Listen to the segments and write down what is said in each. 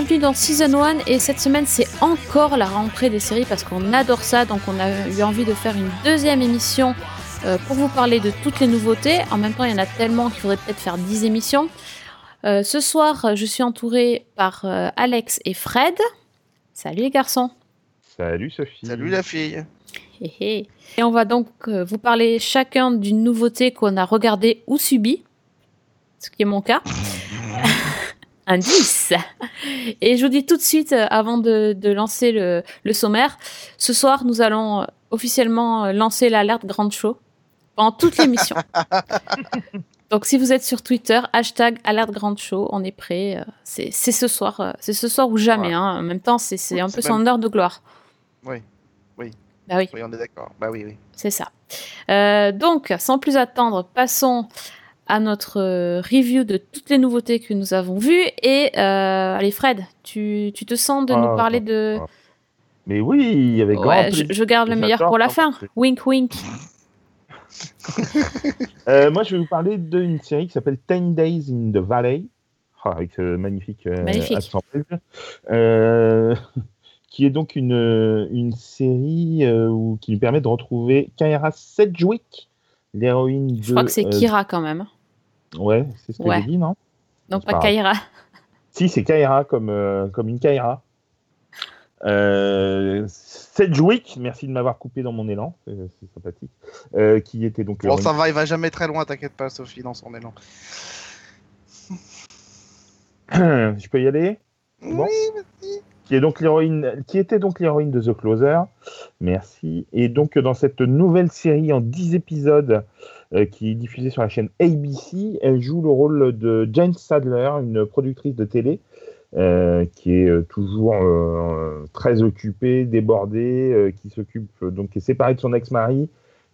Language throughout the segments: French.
bienvenue dans Season 1 et cette semaine c'est encore la rentrée des séries parce qu'on adore ça donc on a eu envie de faire une deuxième émission euh, pour vous parler de toutes les nouveautés. En même temps il y en a tellement qu'il faudrait peut-être faire 10 émissions. Euh, ce soir je suis entourée par euh, Alex et Fred. Salut les garçons. Salut Sophie. Salut la fille. Et on va donc vous parler chacun d'une nouveauté qu'on a regardée ou subie, ce qui est mon cas. 10. Et je vous dis tout de suite, euh, avant de, de lancer le, le sommaire, ce soir, nous allons euh, officiellement euh, lancer l'alerte Grande Show pendant toute l'émission. Donc, si vous êtes sur Twitter, hashtag alerte Grande Show, on est prêt. C'est ce soir, c'est ce soir ou jamais. Ouais. hein. En même temps, c'est un peu son heure de gloire. Oui, oui. Bah oui. Oui, on est d'accord. Bah oui, oui. C'est ça. Euh, donc, sans plus attendre, passons à notre euh, review de toutes les nouveautés que nous avons vues. Et euh, allez, Fred, tu, tu te sens de Ah, nous parler de. ah. Mais oui, avec grand Ouais, je, plaisir. je garde le meilleur pour la fin. Wink, wink. Euh, moi, je vais vous parler d'une série qui s'appelle 10 Days in the Valley, Ah, avec ce magnifique, euh, Magnifique. belge. Euh, qui est donc une, une série où- qui nous permet de retrouver Kaira Sedgwick, l'héroïne de... Je crois que c'est Kira quand même. Ouais, c'est ce que Ouais. j'ai dit, non? Non, pas pas. Kaira. Si, c'est Kaira, comme, euh, comme une Kaira. Euh, Sedgwick, merci de m'avoir coupé dans mon élan, c'est sympathique. Euh, qui était donc Bon, l'héroïne- ça va, il va jamais très loin, t'inquiète pas, Sophie, dans son élan. Je peux y aller? Bon. Oui, qui est donc l'héroïne, qui était donc l'héroïne de The Closer. Merci. Et donc dans cette nouvelle série en 10 épisodes euh, qui est diffusée sur la chaîne ABC, elle joue le rôle de Jane Sadler, une productrice de télé. euh, qui est euh, toujours euh, très occupée, débordée, euh, qui s'occupe euh, donc est séparée de son ex-mari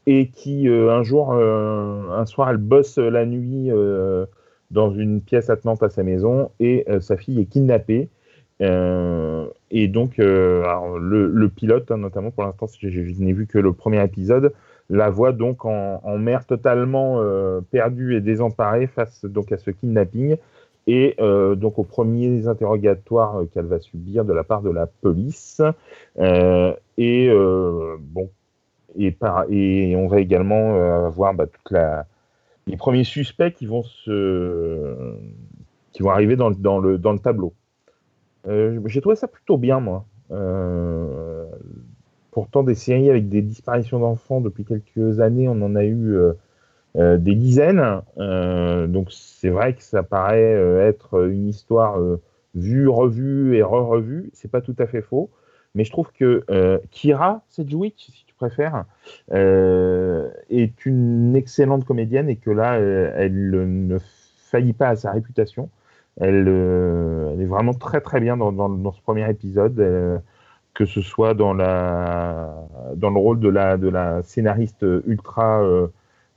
et qui euh, un jour, euh, un soir, elle bosse la nuit euh, dans une pièce attenante à sa maison et euh, sa fille est kidnappée. Euh, et donc, euh, le, pilote, hein, notamment pour l'instant, je n'ai vu que le premier épisode, la voit donc en, mer totalement euh, perdue et désemparée face donc à ce kidnapping. Et euh, donc aux premiers interrogatoires euh, qu'elle va subir de la part de la police. Et bon, et, on va également avoir bah, la, les premiers suspects qui vont se, qui vont arriver dans, le- dans le, dans le tableau. J'ai trouvé ça plutôt bien, moi. Pourtant, des séries avec des disparitions d'enfants depuis quelques années, on en a eu euh, euh, des dizaines. Euh, donc, c'est vrai que ça paraît être une histoire vue, revue et re-revue. C'est pas tout à fait faux. Mais je trouve que Kira Sedgwick, si tu préfères, est une excellente comédienne et que là, elle ne faillit pas à sa réputation. Elle, elle est vraiment très très bien dans, ce premier épisode, euh, que ce soit dans, la, dans le rôle de la, de la scénariste ultra euh,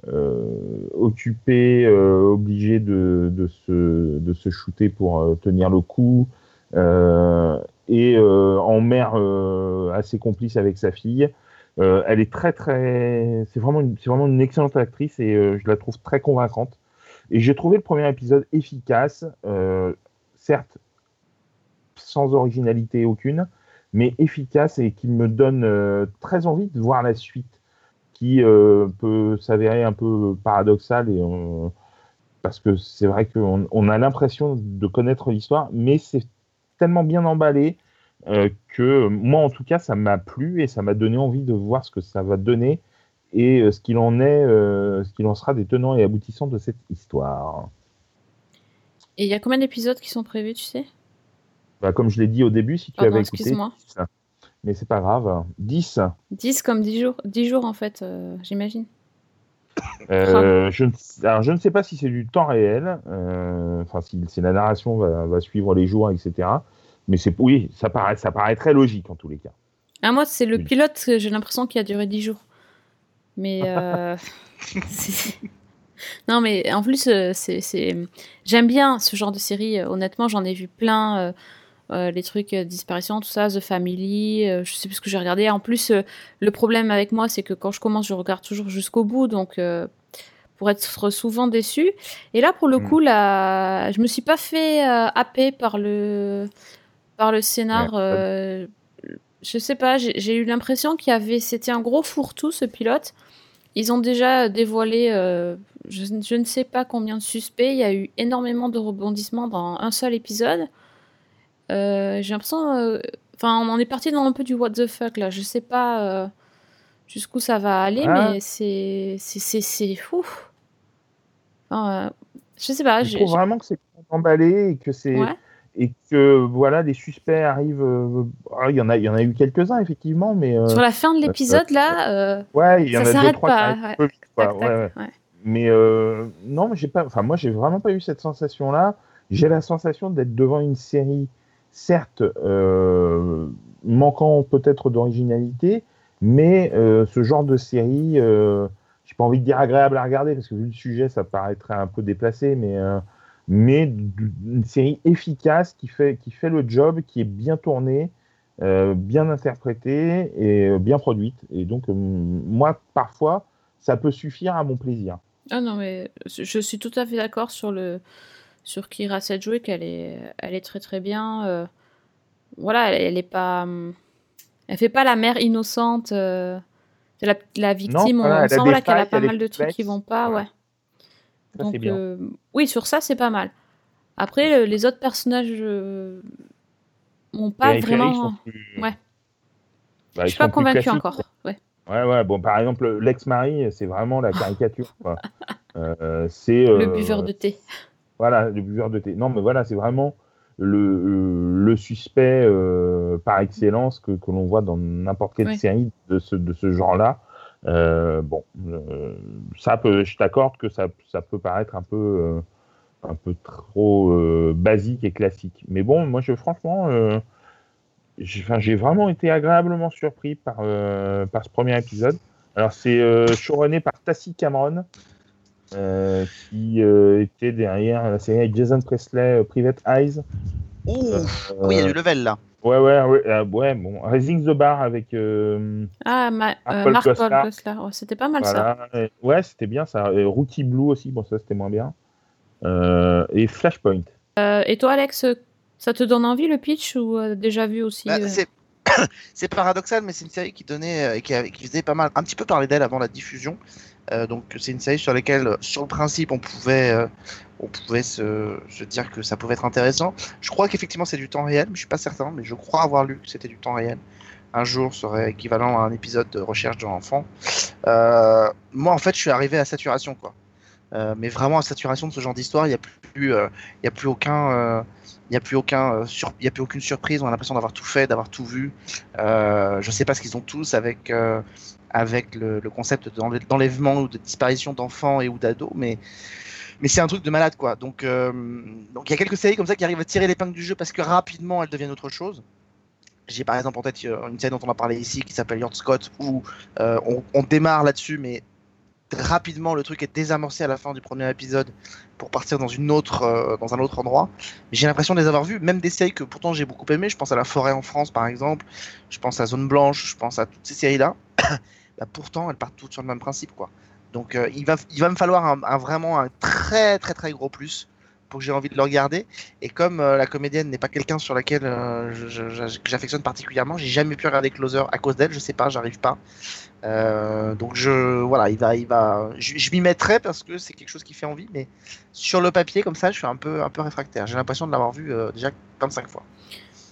euh, occupée, euh, obligée de, de, se, de se shooter pour tenir le coup, et en mère assez complice avec sa fille. Elle est très très, c'est vraiment, c'est vraiment une excellente actrice et je la trouve très convaincante. Et j'ai trouvé le premier épisode efficace, certes sans originalité aucune, mais efficace et qui me donne euh, très envie de voir la suite, qui euh, peut s'avérer un peu paradoxale et parce que c'est vrai qu'on on a l'impression de connaître l'histoire, mais c'est tellement bien emballé euh, que moi en tout cas ça m'a plu et ça m'a donné envie de voir ce que ça va donner et ce qu'il en est, ce qu'il en sera des tenants et aboutissants de cette histoire. Et il y a combien d'épisodes qui sont prévus, tu sais? Bah, comme je l'ai dit au début, si tu Pardon, avais écouté, excuse-moi. 10. mais c'est pas grave, 10. 10 comme 10 jours. 10 jours en fait, euh, j'imagine. Euh, je, ne, alors, je ne sais pas si c'est du temps réel, euh, enfin si, si la narration va, va suivre les jours, etc. Mais c'est oui, ça paraît, ça paraît très logique en tous les cas. Ah, moi, c'est le Oui. pilote, j'ai l'impression qu'il a duré 10 jours. Mais. non, mais en plus, c'est, j'aime bien ce genre de série. Honnêtement, j'en ai vu plein. Euh, les trucs euh, disparition, tout ça, The Family, euh, je sais plus ce que j'ai regardé. En plus, euh, le problème avec moi, c'est que quand je commence, je regarde toujours jusqu'au bout. Donc, pour être souvent déçu. Et là, pour le Mm. coup, là, je me suis pas fait happer par le par le scénar. Ouais. je sais pas, j'ai eu l'impression qu'il y avait, c'était un gros fourre-tout ce pilote. Ils ont déjà dévoilé, je, je ne sais pas combien de suspects. Il y a eu énormément de rebondissements dans un seul épisode. Euh, j'ai l'impression, euh, enfin, on en est parti dans un peu du what the fuck là. Je sais pas euh, jusqu'où ça va aller, Ah. mais c'est c'est fou. Enfin, je sais pas. Je trouve vraiment que c'est emballé et que c'est Ouais. et que voilà les suspects arrivent. ah, il y en a, il y en a eu quelques uns effectivement, mais euh, Sur la fin de l'épisode là, euh, ouais, il y en ça a deux trois pas, qui ouais. peu tac, tac. Mais euh, non, j'ai pas. Enfin, moi, j'ai vraiment pas eu cette sensation-là. J'ai la sensation d'être devant une série, certes euh, manquant peut-être d'originalité, mais euh, ce genre de série, euh, j'ai pas envie de dire agréable à regarder parce que vu le sujet, ça paraîtrait un peu déplacé, mais mais une série efficace qui fait qui fait le job, qui est bien tournée. bien interprétée et bien produite. Et donc, moi, parfois, ça peut suffire à mon plaisir. Ah non, mais je suis tout à fait d'accord sur le sur Kira Sedgwick, elle est elle est très très bien. euh, voilà, elle, elle est pas elle fait pas la mère innocente. euh, c'est la, la victime, on sent voilà, qu'elle a pas mal de trucs qui vont pas, Ouais. Ça, Donc bien. euh, oui, sur ça c'est pas mal. Après le- les autres personnages euh, ont pas vraiment. plus- Ouais. Bah, Je suis pas convaincue encore. Ouais. Ouais, ouais, bon, par exemple, l'ex-mari, c'est vraiment la caricature. quoi. Euh, c'est Le euh, buveur de thé. Voilà, le buveur de thé. Non, mais voilà, c'est vraiment le, euh, le suspect euh, par excellence que, que l'on voit dans n'importe quelle Oui. série de ce, de ce genre-là. Euh, bon, euh, ça peut, je t'accorde que ça, ça peut paraître un peu, un peu trop basique et classique. Mais bon, moi, je, franchement, j'ai vraiment été agréablement surpris par, par ce premier épisode. Alors, c'est euh, showrunné par Tassie Cameron, euh, qui euh, était derrière la série avec Jason Presley, euh, Private Eyes. Ouh, Euh, oui, il y a du level là. Ouais, ouais, ouais, ouais, bon, Raising the Bar avec. euh, Ah, ma- euh, Paul. Oh, c'était pas mal ça. Et- Ouais, c'était bien ça. Et Rookie Blue aussi, bon, ça c'était moins bien. Euh, et Flashpoint. Euh, et toi, Alex, ça te donne envie le pitch ou euh, déjà vu aussi Bah, euh, c'est paradoxal, mais c'est une série qui donnait euh, et qui, avait- qui faisait pas mal, un petit peu parler d'elle avant la diffusion. Euh, donc c'est une série sur laquelle, euh, sur le principe, on pouvait, euh, on pouvait se, dire que ça pouvait être intéressant. Je crois qu'effectivement c'est du temps réel, mais je suis pas certain, mais je crois avoir lu que c'était du temps réel. Un jour serait équivalent à un épisode de recherche de l'enfant. Euh, moi en fait je suis arrivé à saturation quoi. Euh, mais vraiment à saturation de ce genre d'histoire, il n'y a plus, euh, il y a plus aucun, euh, a plus aucun, euh, sur- y a plus aucune surprise. On a l'impression d'avoir tout fait, d'avoir tout vu. Euh, je sais pas ce qu'ils ont tous avec euh, avec le, concept d'enlè- d'enlèvement ou de disparition d'enfants et ou d'ados, mais c'est un truc de malade quoi. Donc euh, donc il y a quelques séries comme ça qui arrivent à tirer l'épingle du jeu parce que rapidement elles deviennent autre chose. J'ai par exemple en tête euh, une série dont on a parlé ici qui s'appelle Yard Scott où euh, on, démarre là-dessus mais rapidement le truc est désamorcé à la fin du premier épisode pour partir dans une autre dans un autre endroit. J'ai l'impression de les avoir vus même des séries que pourtant j'ai beaucoup aimé je pense à la forêt en France par exemple. Je pense à Zone Blanche. Je pense à toutes ces séries là bah, pourtant elles partent toutes sur le même principe quoi donc euh, il va il va me falloir vraiment un très très très gros plus pour que j'ai envie de le regarder et comme euh, la comédienne n'est pas quelqu'un sur laquelle euh, j'affectionne particulièrement j'ai jamais pu regarder Closer à cause d'elle je sais pas j'arrive pas donc je voilà, il va, il va, je, m'y mettrai parce que c'est quelque chose qui fait envie, mais sur le papier comme ça, je suis un peu, un peu réfractaire. J'ai l'impression de l'avoir vu déjà 25 fois.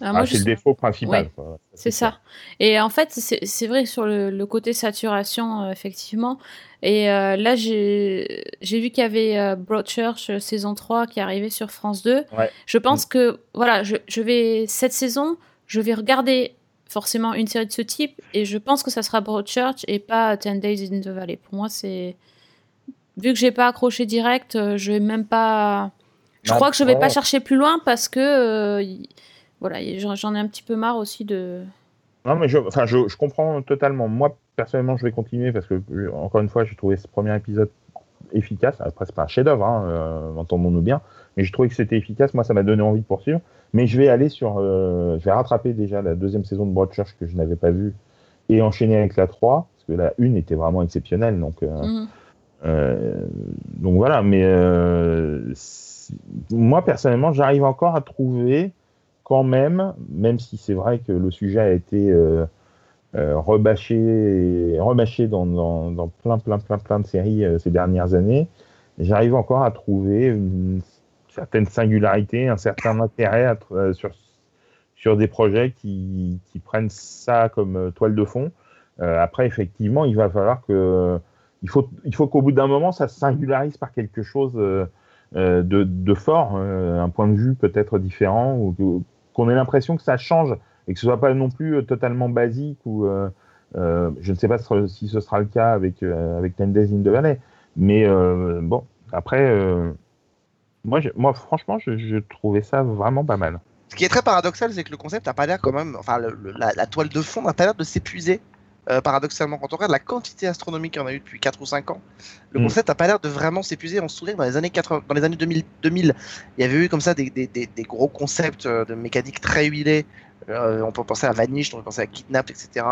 Ah, Ah, c'est le défaut principal. C'est ça. Et en fait, c'est vrai sur le, le côté saturation, euh, effectivement. Et euh, là, j'ai vu qu'il y avait euh, Broadchurch euh, saison 3 qui arrivait sur France 2. Ouais. Je pense que, voilà, je, je vais, cette saison, je vais regarder forcément une série de ce type et je pense que ça sera Broadchurch et pas 10 Days in the Valley. Pour moi, c'est. Vu que j'ai pas accroché direct, je vais même pas. Je Non, crois que je vais non. pas chercher plus loin parce que. y- voilà, j'en ai un petit peu marre aussi de. Non, mais je, enfin, je, je comprends totalement. Moi, personnellement, je vais continuer parce que, euh, encore une fois, j'ai trouvé ce premier épisode efficace. Après, c'est pas un chef-d'œuvre, hein, euh, entendons-nous bien, mais j'ai trouvé que c'était efficace. Moi, ça m'a donné envie de poursuivre. Mais je vais aller sur. euh, je vais rattraper déjà la deuxième saison de Broadchurch que je n'avais pas vue et enchaîner avec la 3, parce que la 1 était vraiment exceptionnelle. Donc, euh, Mhm. donc voilà, mais moi personnellement, j'arrive encore à trouver quand même, même si c'est vrai que le sujet a été rebâché, rebâché dans, plein, plein, plein, plein de séries ces dernières années, j'arrive encore à trouver une certaine singularité, un certain intérêt euh, sur, sur des projets qui, prennent ça comme euh, toile de fond. Euh, après, effectivement, il va falloir faut qu'au bout d'un moment, ça se singularise par quelque chose de, de, fort, un point de vue peut-être différent, ou qu'on ait l'impression que ça change et que ce soit pas non plus totalement basique ou je ne sais pas si ce sera le cas avec avec Ten in mais bon après moi, moi franchement, je, trouvais ça vraiment pas mal. Ce qui est très paradoxal, c'est que le concept n'a pas l'air quand même, enfin, la, toile de fond n'a pas l'air de s'épuiser. Euh, paradoxalement, quand on regarde la quantité astronomique qu'on a eu depuis 4 ou 5 ans, le mm. concept n'a pas l'air de vraiment s'épuiser. On se souvient que dans les années 80, dans les années 2000, 2000 il y avait eu comme ça des, des, des, gros concepts euh, de mécanique très huilés. Euh, on peut penser à Vanish, on peut penser à Kidnap, etc.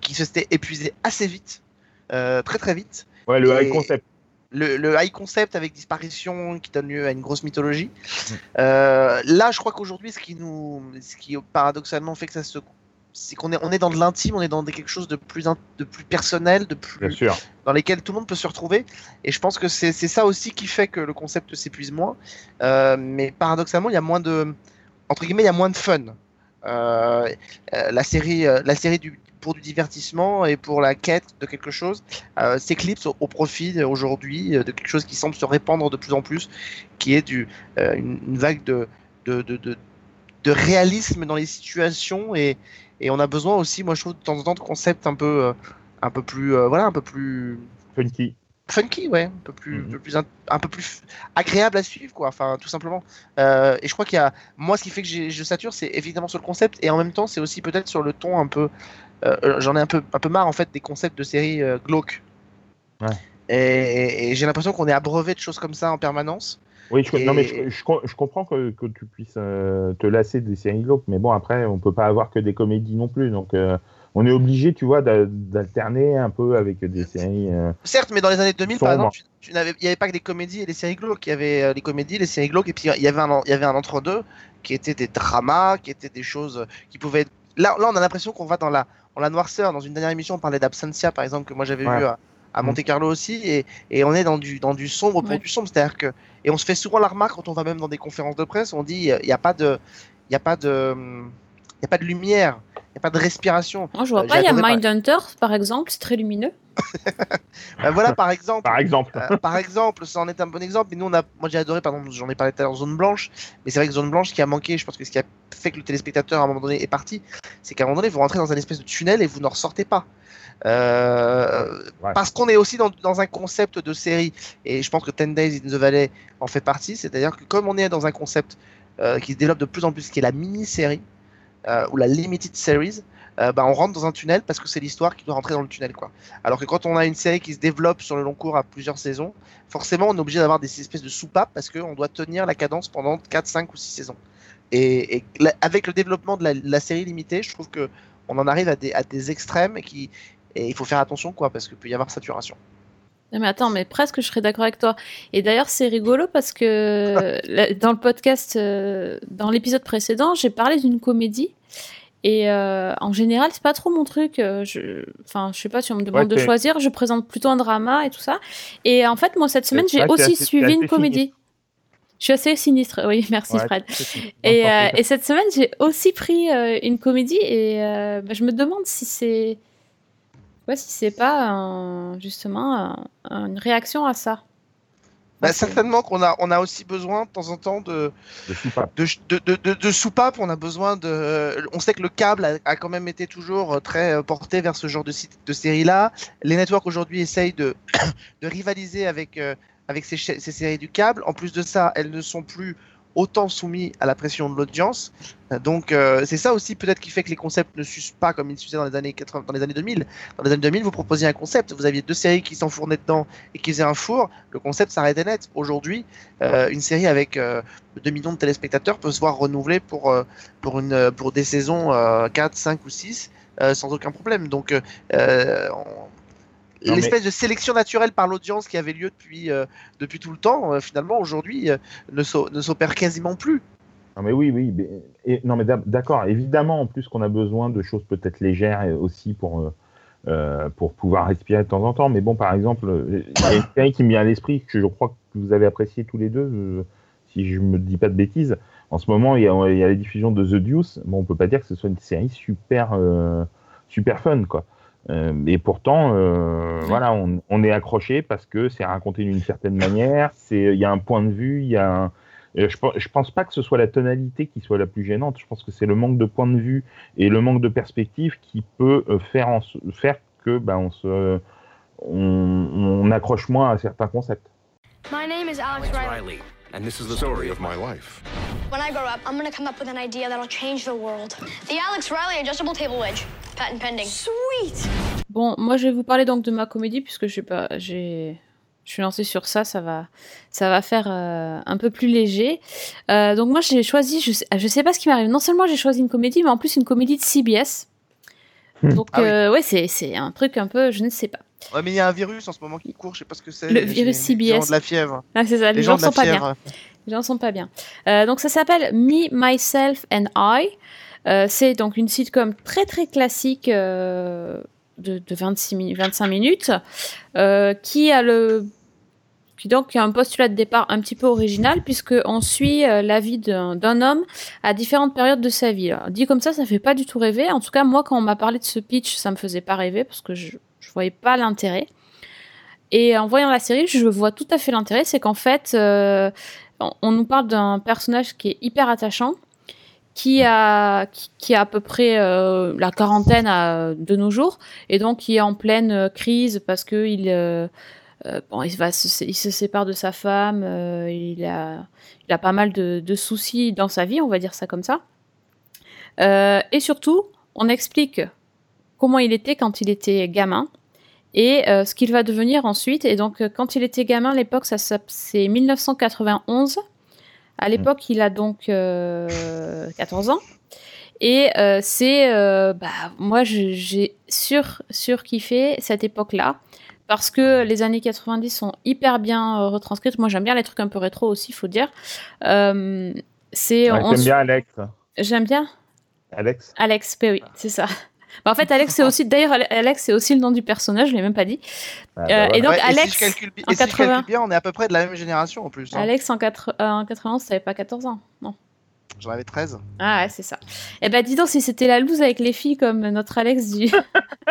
qui se s'étaient épuisés assez vite, très très vite. Ouais, le high concept le, high concept avec disparition qui donne lieu à une grosse mythologie. Mm. Euh, là, je crois qu'aujourd'hui, ce qui nous, ce qui paradoxalement fait que ça se, c'est qu'on est, on est dans de l'intime, on est dans quelque chose de plus, de plus personnel, de plus, dans lesquels tout le monde peut se retrouver. Et je pense que c'est, ça aussi qui fait que le concept s'épuise moins. Euh, mais paradoxalement, il y a moins de, entre guillemets, il y a moins de fun. Euh, la série, la série du, pour du divertissement et pour la quête de quelque chose euh, s'éclipse au, profit aujourd'hui euh, de quelque chose qui semble se répandre de plus en plus, qui est du, euh, une, vague de, de, de, de, réalisme dans les situations et, et, on a besoin aussi, moi je trouve de temps en temps de concepts un peu, un peu plus, voilà, un peu plus funky funky, ouais, un peu plus, mhm. plus un, peu plus agréable à suivre, quoi. Enfin, tout simplement. Euh, et je crois qu'il y a, moi, ce qui fait que je sature, c'est évidemment sur le concept, et en même temps, c'est aussi peut-être sur le ton un peu. Euh, euh, j'en ai un peu, un peu marre en fait des concepts de séries glauques. Ouais. Et, j'ai l'impression qu'on est abreuvé de choses comme ça en permanence. Oui, je, non, mais je, je, comprends que, que tu puisses te lasser des séries glauques, mais bon, après, on peut pas avoir que des comédies non plus, donc on est obligé, tu vois, d'alterner un peu avec des séries. Euh, Certes, mais dans les années 2000, par exemple, il n'y avait pas que des comédies et des séries glauques. Il y avait euh, les comédies, les séries glauques, et puis il y avait un, il y avait un entre-deux qui étaient des dramas, qui étaient des choses qui pouvaient être... Là, là on a l'impression qu'on va dans la, la noirceur. Dans une dernière émission, on parlait d'Absentia, par exemple, que moi j'avais vu à, mm. Monte Carlo aussi, et, et, on est dans du, dans du sombre pour du sombre. C'est-à-dire que. Et on se fait souvent la remarque quand on va même dans des conférences de presse, on dit il n'y a pas de. Il n'y a pas de. Il n'y a pas de lumière n'y a pas de respiration. Moi, je vois euh, pas, il y a Mindhunter, par exemple, c'est très lumineux. Ben voilà, par exemple. par exemple. Euh, par exemple, ça en est un bon exemple. Mais nous, on a, moi, j'ai adoré, pardon, j'en ai parlé tout à l'heure, Zone Blanche. Mais c'est vrai que Zone Blanche, qui a manqué, je pense que ce qui a fait que le téléspectateur, à un moment donné, est parti, c'est qu'à un moment donné, vous rentrez dans un espèce de tunnel et vous n'en ressortez pas. Euh, parce qu'on est aussi dans, dans, un concept de série, et je pense que Ten Days in the Valley en fait partie, c'est-à-dire que comme on est dans un concept qui se développe de plus en plus, qui est la mini-série, euh, ou la limited series, euh, bah, on rentre dans un tunnel parce que c'est l'histoire qui doit rentrer dans le tunnel. Quoi. Alors que quand on a une série qui se développe sur le long cours à plusieurs saisons, forcément on est obligé d'avoir des espèces de soupapes parce qu'on doit tenir la cadence pendant 4, 5 ou 6 saisons. Et, avec le développement de la, série limitée, je trouve que on en arrive à des, à des extrêmes qui, et il faut faire attention quoi, parce qu'il peut y avoir saturation. mais attends, mais presque je serais d'accord avec toi. Et d'ailleurs, c'est rigolo parce que dans le podcast, euh, dans l'épisode précédent, j'ai parlé d'une comédie et euh, en général, c'est pas trop mon truc. Euh, je... Enfin, je sais pas si on me demande de choisir, je présente plutôt un drama et tout ça. Et en fait, moi, cette semaine, j'ai aussi suivi une comédie. Je suis assez sinistre, oui, merci Fred. Et, euh, et, cette semaine, j'ai aussi pris une comédie et bah, je me demande si c'est. Ouais, si c'est pas justement une réaction à ça. Bah, certainement qu'on a, on a aussi besoin de temps en temps de, de soupapes. De, On a besoin de. On sait que le câble a, quand même été toujours très euh, porté vers ce genre de, de série-là. Les networks aujourd'hui essayent de, de rivaliser avec, euh, avec ces, ces séries du câble. En plus de ça, elles ne sont plus autant soumis à la pression de l'audience. Euh, donc euh, c'est ça aussi peut-être qui fait que les concepts ne s'usent pas comme ils s'usaient dans les années 80, dans les années 2000. Dans les années 2000, vous proposiez un concept, vous aviez deux séries qui s'enfournaient dedans et qui faisaient un four, le concept s'arrêtait net. Aujourd'hui, euh, une série avec 2 millions de téléspectateurs peut se voir renouvelée pour pour une pour des saisons 4, 5 ou 6 sans aucun problème. Donc l'espèce de sélection naturelle par l'audience qui avait lieu depuis, depuis tout le temps, finalement, aujourd'hui, ne s'opère quasiment plus. Non mais oui, oui. et, non mais d'accord. Évidemment, en plus qu'on a besoin de choses peut-être légères aussi pour euh, pour pouvoir respirer de temps en temps. Mais bon, par exemple, il y a une série qui me vient à l'esprit que je crois que vous avez apprécié tous les deux, euh, si je me dis pas de bêtises. En ce moment, il y, a, il y a la diffusion de The Deuce. Bon, on peut pas dire que ce soit une série super euh, super fun, quoi. Et pourtant, voilà, on, on, est accroché parce que c'est raconté d'une certaine manière. C'est, il y a un point de vue, il y a un, je, je pense pas que ce soit la tonalité qui soit la plus gênante. Je pense que c'est le manque de point de vue et le manque de perspective qui peut euh, faire, en, faire que ben, on, se, on, on, accroche moins à certains concepts. My name is Alex Riley. And this is the story of my life. When I grow up, I'm gonna come up with an idea that'll change the world. The Alex Riley adjustable table wedge. Patent pending. Sweet! Bon, moi je vais vous parler donc de ma comédie puisque j'ai pas, j'ai je suis lancée sur ça, ça va, ça va faire euh, un peu plus léger. Euh, donc moi j'ai choisi, je sais, je sais pas ce qui m'arrive. Non seulement j'ai choisi une comédie, mais en plus une comédie de CBS. Hmm. Donc ah euh, ouais, c'est c'est un truc un peu, je ne sais pas. Ouais, mais il y a un virus en ce moment qui court, je sais pas ce que c'est. Le virus CBS. de la fièvre. Ah, c'est ça, les, gens, sont pas bien. Les gens sont pas bien. donc ça s'appelle Me, Myself and I. c'est donc une sitcom très très classique de, 26 25 minutes, euh, qui a le qui donc a un postulat de départ un petit peu original puisque on suit euh, la vie d'un homme à différentes périodes de sa vie. dit comme ça, ça fait pas du tout rêver. En tout cas, moi, quand on m'a parlé de ce pitch, ça me faisait pas rêver parce que je, je voyais pas l'intérêt. Et en voyant la série, je vois tout à fait l'intérêt. C'est qu'en fait, euh, on, nous parle d'un personnage qui est hyper attachant, qui a qui, a à peu près euh, la quarantaine de nos jours et donc qui est en pleine euh, crise parce que il euh, bon il se, il sépare de sa femme il a il a pas mal de, de, soucis dans sa vie on va dire ça comme ça. Et surtout on explique comment il était quand il était gamin et ce qu'il va devenir ensuite et donc quand il était gamin à l'époque ça c'est 1991 à l'époque, il a donc 14 euh, ans. Et euh, c'est, euh, bah, moi, j'ai sur sur kiffé cette époque-là parce que les années 90 sont hyper bien retranscrites. Moi, j'aime bien les trucs un peu rétro aussi, faut dire. c'est. J'aime bien Alex. J'aime bien. Alex. Alex, oui, c'est ça. Bah, en fait, Alex, c'est aussi, d'ailleurs, Alex, c'est aussi le nom du personnage, je l'ai même pas dit. Ah, bah euh, et donc, Alex, si calcule, en 80... bien, on est à peu près de la même génération en plus. Hein. Alex, en, 4... euh, en 91, t'avais pas 14 ans, non J'en avais 13. Ah ouais, c'est ça. Et eh ben, dis donc, si c'était la loose avec les filles comme notre Alex du.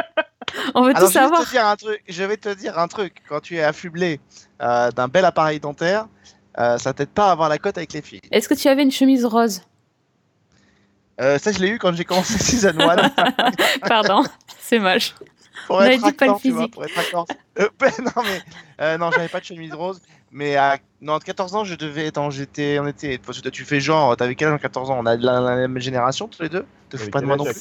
on veut tout savoir. Je vais, te dire un truc, je vais te dire un truc. Quand tu es affublé euh, d'un bel appareil dentaire, euh, ça t'aide pas à avoir la cote avec les filles. Est-ce que tu avais une chemise rose? Euh, ça, je l'ai eu quand j'ai commencé Season 1. Pardon, c'est moche. Pour être acteur, tu vois, pour être acteur. Euh, ben, non, mais euh, non, j'avais pas de chemise rose. Mais à non, 14 ans, je devais. Attends, j'étais. On était. Tu fais genre, t'avais quel âge en 14 ans? On a la, la, même génération tous les deux? Te fous pas de moi non plus.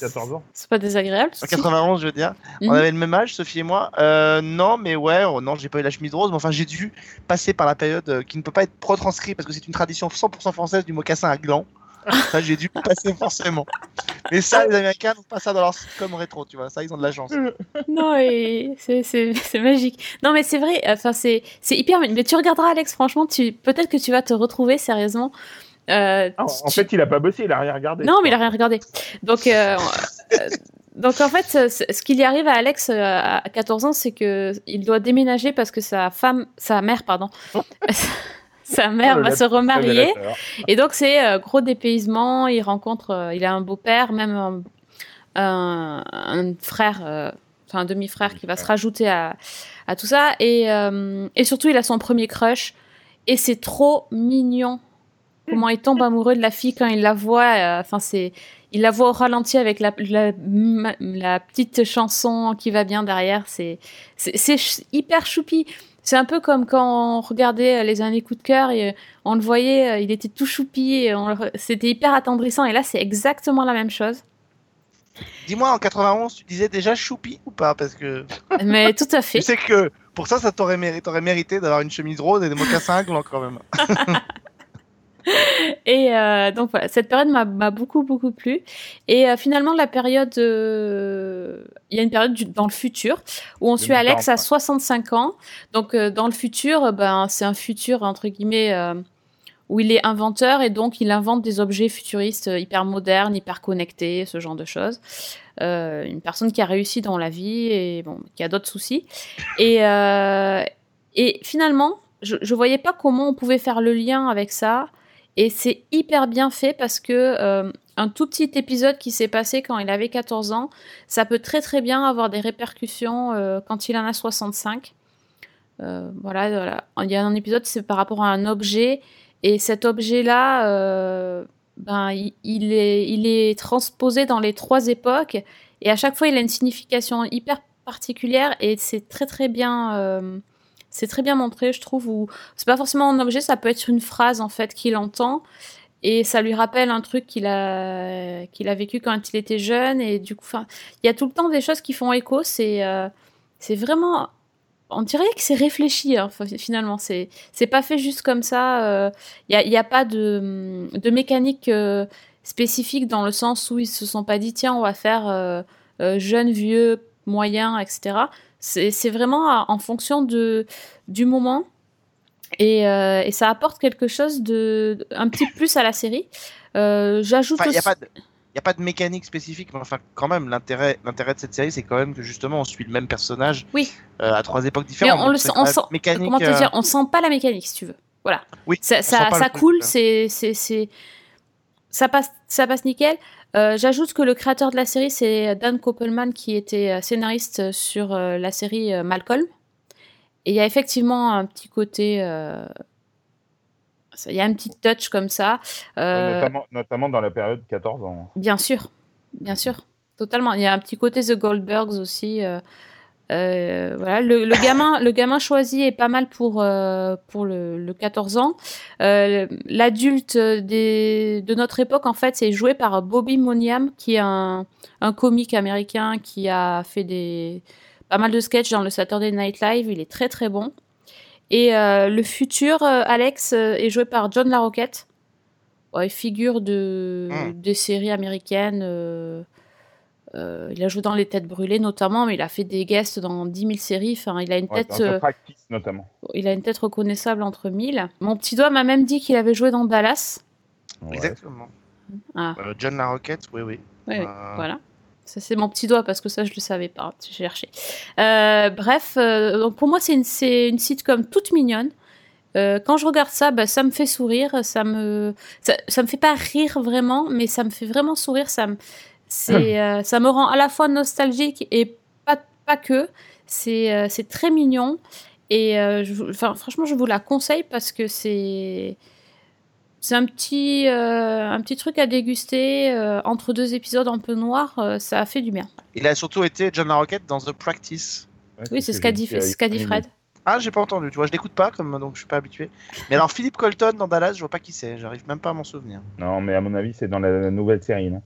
C'est pas désagréable. En 91, je veux dire. On mhm. avait le même âge, Sophie et moi. Euh, non, mais ouais, oh, non, j'ai pas eu la chemise rose. Mais enfin, j'ai dû passer par la période euh, qui ne peut pas être retranscrite parce que c'est une tradition 100% française du mocassin à gland. Ça, j'ai dû passer forcément. Mais ça, les Américains n'ont pas ça dans leur comme rétro, tu vois. Ça, ils ont de la chance. Non, et c'est magique. Non, mais c'est vrai. Enfin, c'est hyper. Mais tu regarderas, Alex. Franchement, tu peut-être que tu vas te retrouver sérieusement. Euh, en, fait, il a pas bossé, il a rien regardé. Non, mais il a rien regardé. Donc, euh, euh, donc en fait, ce qu'il y arrive à Alex à 14 ans, c'est que il doit déménager parce que sa femme, sa mère, pardon. sa mère va se remarier. Et donc, c'est euh, gros dépaysement. Il rencontre, euh, il a un beau-père, même un, frère, euh, enfin un demi-frère qui va se rajouter à, à tout ça. Et, et surtout, il a son premier crush. Et c'est trop mignon. Comment il tombe amoureux de la fille quand il la voit. Enfin, c'est, il la voit au ralenti avec la, la, la, petite chanson qui va bien derrière. C'est, c'est hyper choupi. C'est un peu comme quand on regardait euh, les années coup de cœur et euh, on le voyait, euh, il était tout choupi, c'était hyper attendrissant. Et là, c'est exactement la même chose. Dis-moi, en 91, tu disais déjà choupi ou pas? Parce que. Mais tout à fait. tu sais que pour ça, ça t'aurait mérité, mérité d'avoir une chemise rose et des mocassins à quand même. et donc voilà, cette période m'a beaucoup beaucoup plu. Et finalement, la période il y a une période du- dans le futur où on suit 2040, Alex à ouais. 65 ans. Donc euh, dans le futur, euh, ben c'est un futur entre guillemets euh, où il est inventeur et donc il invente des objets futuristes euh, hyper modernes, hyper connectés, ce genre de choses. Euh, une personne qui a réussi dans la vie et bon, qui a d'autres soucis. Et euh, et finalement, je, je voyais pas comment on pouvait faire le lien avec ça. Et c'est hyper bien fait parce que euh, un tout petit épisode qui s'est passé quand il avait 14 ans, ça peut très très bien avoir des répercussions euh, quand il en a 65. Euh, voilà. Il y a un épisode, c'est par rapport à un objet, et cet objet-là, ben, est, il est transposé dans les trois époques, et à chaque fois, il a une signification hyper particulière, et c'est très très bien. Euh, c'est très bien montré, je trouve. Ou c'est pas forcément un objet, ça peut être une phrase en fait qu'il entend et ça lui rappelle un truc qu'il a qu'il a vécu quand il était jeune et du coup, il y a tout le temps des choses qui font écho. C'est euh, c'est vraiment, on dirait que c'est réfléchi. hein, finalement, c'est c'est pas fait juste comme ça. euh, Il y a, il y a pas de de mécanique euh, spécifique dans le sens où ils se sont pas dit tiens on va faire euh, euh, jeune, vieux, moyen, etc. C'est vraiment en fonction de, du moment. Et, euh, et ça apporte quelque chose de un petit plus à la série. Euh, J'ajoute Enfin, il n'y a a pas de mécanique spécifique, mais enfin, quand même, l'intérêt, de cette série, c'est quand même que justement, on suit le même personnage Oui. euh, à trois époques Mais différentes. on le c'est sent, quand on même sent mécanique, comment te euh, dire, on sent pas la mécanique si tu veux. Voilà. Oui, Ça, ça, ça coule, c'est, c'est, ça passe, ça passe nickel. Euh, J'ajoute que le créateur de la série, c'est Dan Koppelman, qui était euh, scénariste sur euh, la série euh, Malcolm. Et il y a effectivement un petit côté, il y a un petit touch comme ça. Notamment, notamment dans la période 14 ans. Bien sûr, bien sûr, totalement. Il y a un petit côté The Goldbergs aussi. Euh, voilà, le, le gamin, le gamin choisi est pas mal pour euh, pour le, le 14 ans. Euh, L'adulte de notre époque, en fait, c'est joué par Bobby Moniam, qui est un, un comique américain qui a fait des pas mal de sketchs dans le Saturday Night Live. Il est très très bon. Et le futur Alex est joué par John LaRoquette. Ouais, figure de, Mm. des séries américaines. Euh, il a joué dans Les Têtes Brûlées notamment, mais il a fait des guests dans 10 000 séries. Enfin, il a une Ouais, tête, dans euh, Practice notamment. il a une tête reconnaissable entre mille. Mon petit doigt m'a même dit qu'il avait joué dans Dallas. Ouais. Exactement. Ah. Euh, John Larroquette, oui, oui. Oui, oui, Euh, voilà. Ça, c'est mon petit doigt parce que ça, je le savais pas. J'ai cherché. Euh, bref, euh, donc pour moi, c'est une, c'est une sitcom toute mignonne. Euh, quand je regarde ça, bah, ça me fait sourire. Ça me, ça, ça me fait pas rire vraiment, mais ça me fait vraiment sourire. Ça me, c'est, euh, ça me rend à la fois nostalgique et pas, pas que. C'est, euh, c'est très mignon. Et euh, je vous- enfin, franchement, je vous la conseille parce que c'est, c'est un petit, euh, un petit truc à déguster euh, entre deux épisodes un peu noirs. euh, ça a fait du bien. Il a surtout été John Larroquette dans The Practice. Ouais, Oui, c'est ce qu'a dit, ce qu'a. Fred. Ah, j'ai pas entendu, tu vois, je l'écoute pas, comme donc je suis pas habitué. Mais alors, Philippe Colton dans Dallas, je vois pas qui c'est, j'arrive même pas à m'en souvenir. Non, mais à mon avis, c'est dans la nouvelle série, non?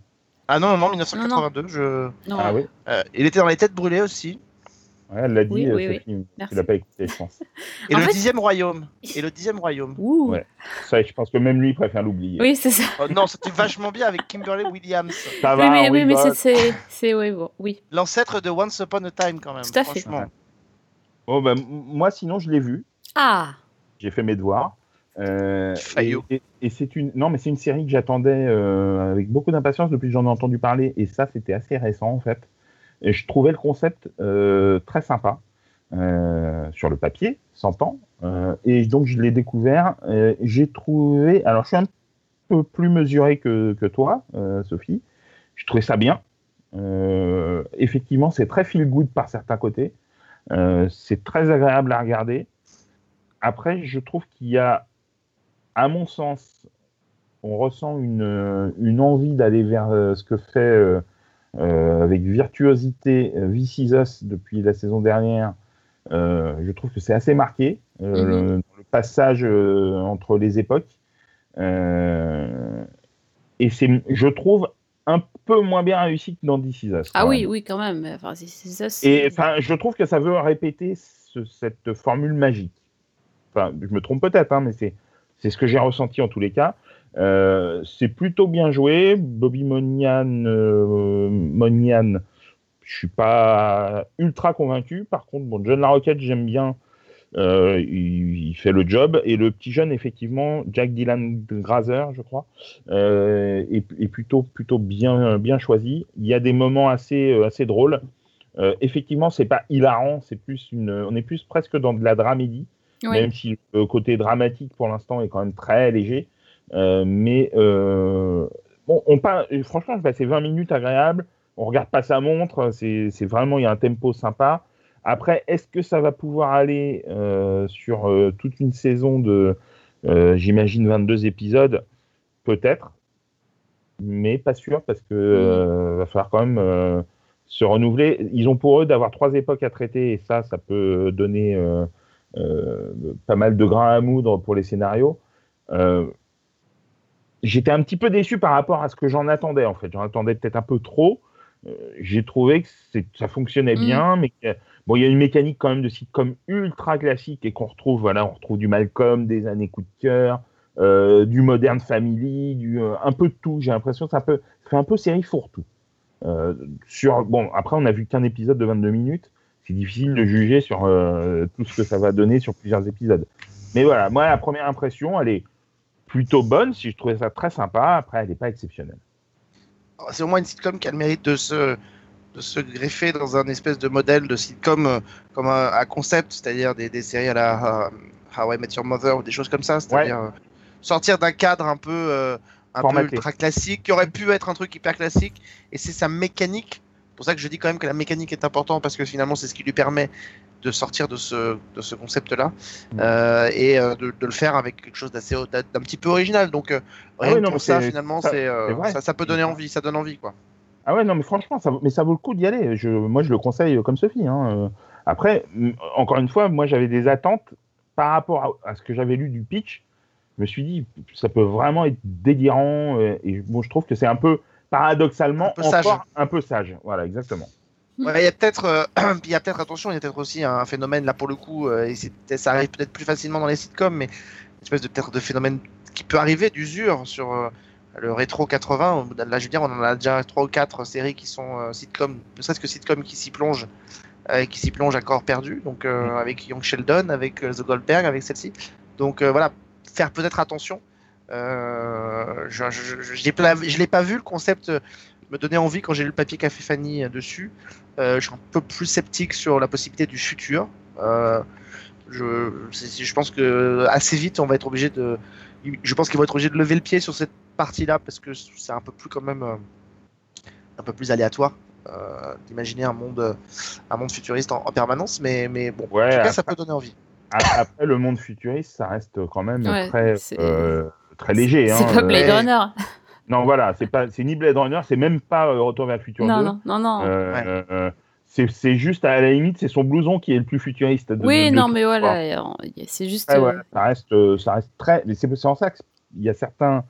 Ah non, non, non, 1982, je. Non, Ah oui Euh, il était dans Les Têtes Brûlées aussi. Ouais, Elle l'a dit, Oui, euh, oui. Merci. Tu l'as pas écouté, je pense. Et le fait- dixième royaume. Et le dixième royaume. Ouh. Ouais. Ça, je pense que même lui il préfère l'oublier. Oui, c'est ça. Oh, non, c'était vachement bien avec Kimberly Williams. Ça va, oui, mais, on oui, mais rigole. c'est, c'est, c'est, oui, bon, oui. L'ancêtre de Once Upon a Time, quand même. Tout à fait. franchement. Oh, bah, m- moi, sinon, je l'ai vu. Ah, J'ai fait mes devoirs. Euh, Fayot. et, et- et c'est une non mais c'est une série que j'attendais euh, avec beaucoup d'impatience depuis que j'en ai entendu parler et ça c'était assez récent en fait. Et je trouvais le concept euh, très sympa sur le papier s'entend et donc je l'ai découvert j'ai trouvé alors je suis un peu plus mesuré que, que toi Sophie. Je trouvais ça bien. Effectivement c'est très feel good par certains côtés. C'est très agréable à regarder. Après, je trouve qu'il y a, à mon sens, on ressent une, une envie d'aller vers euh, ce que fait euh, euh, avec virtuosité Us depuis la saison dernière. Je trouve que c'est assez marqué, Mhm. le, le passage entre les époques. Et c'est, je trouve, un peu moins bien réussi que dans This Is Us. ah oui, même. oui, quand même. Enfin, Et enfin, je trouve que ça veut répéter ce- cette formule magique. Enfin, je me trompe peut-être, hein, mais c'est c'est ce que j'ai ressenti en tous les cas. Euh, c'est plutôt bien joué. Bobby Monian, euh, Monian, je suis pas ultra convaincu. Par contre, bon, John Larroquette, j'aime bien. Euh, il, fait le job. Et le petit jeune, effectivement, Jack Dylan Grazer, je crois, euh, est, plutôt, bien, bien choisi. Il y a des moments assez, drôles. Effectivement, c'est pas hilarant, c'est plus une, on est plus presque dans de la dramédie, même si le côté dramatique pour l'instant est quand même très léger. mais bon, on pas, franchement, je passé 20 minutes agréables on regarde pas sa montre, c'est vraiment, il y a un tempo sympa. Après, est-ce que ça va pouvoir aller euh, sur euh, toute une saison de, euh, j'imagine, 22 épisodes? Peut-être, mais pas sûr parce que va falloir quand même se renouveler. Ils ont pour eux d'avoir trois époques à traiter et ça, ça peut donner pas mal de grains à moudre pour les scénarios. J'étais un petit peu déçu par rapport à ce que j'en attendais en fait. J'en attendais peut-être un peu trop. Euh, j'ai trouvé que ça fonctionnait mm. bien, mais bon, il y a une mécanique quand même de sitcom ultra classique et qu'on retrouve, voilà, on retrouve du Malcolm, des années coup de cœur, euh, du Modern Family, du, euh, un peu de tout. J'ai l'impression que ça fait un peu série fourre-tout. sur, bon, après, on n'a vu qu'un épisode de 22 minutes. C'est difficile de juger sur tout ce que ça va donner sur plusieurs épisodes. Mais voilà, moi, la première impression, elle est plutôt bonne. Si je trouvais ça très sympa, après, elle n'est pas exceptionnelle c'est au moins une sitcom qui a le mérite de se, de se greffer dans un espèce de modèle de sitcom euh, comme un, concept, c'est-à-dire des, des, séries à la uh, How I Met Your Mother ou des choses comme ça, c'est-à-dire euh, sortir d'un cadre un peu, un peu ultra classique, qui aurait pu être un truc hyper classique, et c'est sa mécanique. C'est pour ça que je dis quand même que la mécanique est importante parce que finalement c'est ce qui lui permet de sortir de ce, de ce concept-là mm. euh, et euh, de, de, le faire avec quelque chose d'assez d'un petit peu original. Donc euh, ah rien pour ça finalement, ça, ça, ça, peut donner envie, ça donne envie quoi. Ah ouais non mais franchement ça, mais ça vaut le coup d'y aller. Je, moi je le conseille comme Sophie. Hein. Après encore une fois moi j'avais des attentes par rapport à, ce que j'avais lu du pitch. Je me suis dit ça peut vraiment être délirant et bon je trouve que c'est un peu paradoxalement un peu encore sage. un peu sage. Voilà exactement. Ouais, il y a peut-être, euh, il y a peut-être attention, il y a peut-être aussi un phénomène là pour le coup, euh, et ça arrive peut-être plus facilement dans les sitcoms, mais une espèce de peut-être de phénomène qui peut arriver d'usure sur euh, le rétro 80. Là, je veux dire, on en a déjà trois ou quatre séries qui sont sitcoms, ne serait-ce que sitcoms qui s'y plongent, qui s'y plongent à corps perdu. Donc mm. avec Young Sheldon, avec The Goldberg, avec celle-ci. Donc voilà, faire peut-être attention. Je, je, je, je l'ai pas vu le concept me donnait envie quand j'ai lu le papier qu'a fait Fanny dessus. Euh, je suis un peu plus sceptique sur la possibilité du futur. Euh, je, je pense que assez vite, on va être obligé de. Je pense qu'ils vont être obligés de lever le pied sur cette partie-là parce que c'est un peu plus quand même euh, un peu plus aléatoire d'imaginer un monde un monde futuriste en, permanence. Mais mais bon, en tout cas, ça peut donner envie. Après, le monde futuriste, ça reste quand même très très léger. C'est hein, pas Blade Runner. Non, voilà, c'est pas, c'est ni Blade Runner, c'est même pas euh, Retour vers le futur non, 2. Non, non, non. Euh, euh, c'est juste à la limite, c'est son blouson qui est le plus futuriste. De, oui, non, mais voilà, c'est juste. Ouais, ça reste, ça reste très. Mais c'est en ça qu'il y a certains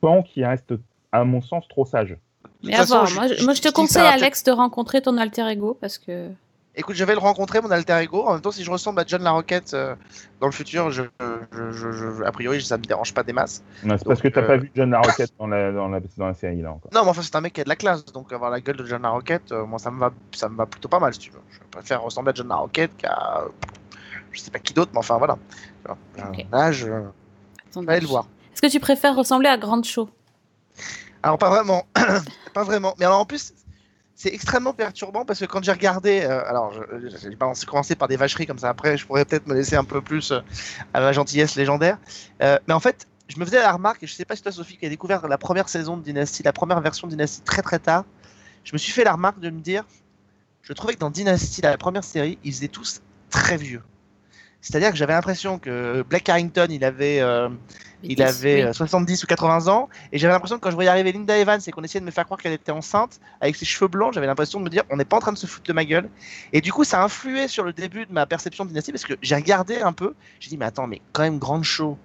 pans qui restent, à mon sens, trop sages. Mais à voir, moi, je, moi, je te conseille, Alex, de rencontrer ton alter ego parce que. Écoute, je vais le rencontrer, mon alter ego. En même temps, si je ressemble à John Larroquette euh, dans le futur, je, a priori, ça me dérange pas des masses. c'est parce que tu n'as pas euh, vu John Larroquette dans la, dans, la, dans la série, là, encore. Non, mais enfin, c'est un mec qui a de la classe. Donc, avoir la gueule de John Larroquette, euh, moi, ça me, va, ça me va plutôt pas mal, si tu veux. Je préfère ressembler à John Larroquette qu'à. Je sais pas qui d'autre, mais enfin, voilà. Là, je. vais aller le voir. Est-ce que tu préfères ressembler à Grand Show? Alors, pas vraiment. pas vraiment. Mais alors, en plus, c'est extrêmement perturbant parce que quand j'ai regardé, euh, alors j'ai commencé par des vacheries comme ça, après je pourrais peut-être me laisser un peu plus euh, à la gentillesse légendaire. Euh, mais en fait, je me faisais la remarque, et je sais pas si toi Sophie qui a découvert la première saison de Dynasty, la première version de Dynasty très très tard, je me suis fait la remarque de me dire, je trouvais que dans Dynasty, la première série, ils étaient tous très vieux. C'est-à-dire que j'avais l'impression que Black Carrington, il avait, euh, il avait 70 euh, ou 80 ans, et j'avais l'impression que quand je voyais arriver Linda Evans et qu'on essayait de me faire croire qu'elle était enceinte, avec ses cheveux blancs, j'avais l'impression de me dire, on n'est pas en train de se foutre de ma gueule. Et du coup, ça a influé sur le début de ma perception de Dynasty, parce que j'ai regardé un peu, j'ai dit, mais attends, mais quand même, grande show.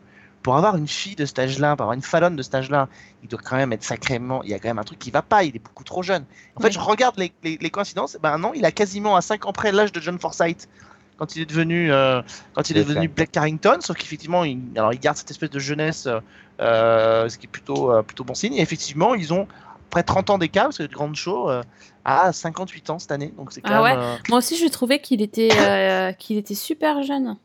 Pour avoir une fille de cet âge-là, pour avoir une Fallon de cet âge-là, il doit quand même être sacrément. Il y a quand même un truc qui va pas, il est beaucoup trop jeune. En fait, je regarde les, les, les coïncidences, ben non, il a quasiment à 5 ans près l'âge de John Forsythe quand il est devenu, euh, quand il est devenu Black Carrington, sauf qu'effectivement, il, alors il garde cette espèce de jeunesse, euh, ce qui est plutôt, euh, plutôt bon signe. Et effectivement, ils ont près de 30 ans d'écart, parce que le Grand Show euh, a 58 ans cette année. Donc c'est quand Ah même, ouais euh, Moi aussi, je trouvais qu'il était, euh, qu'il était super jeune.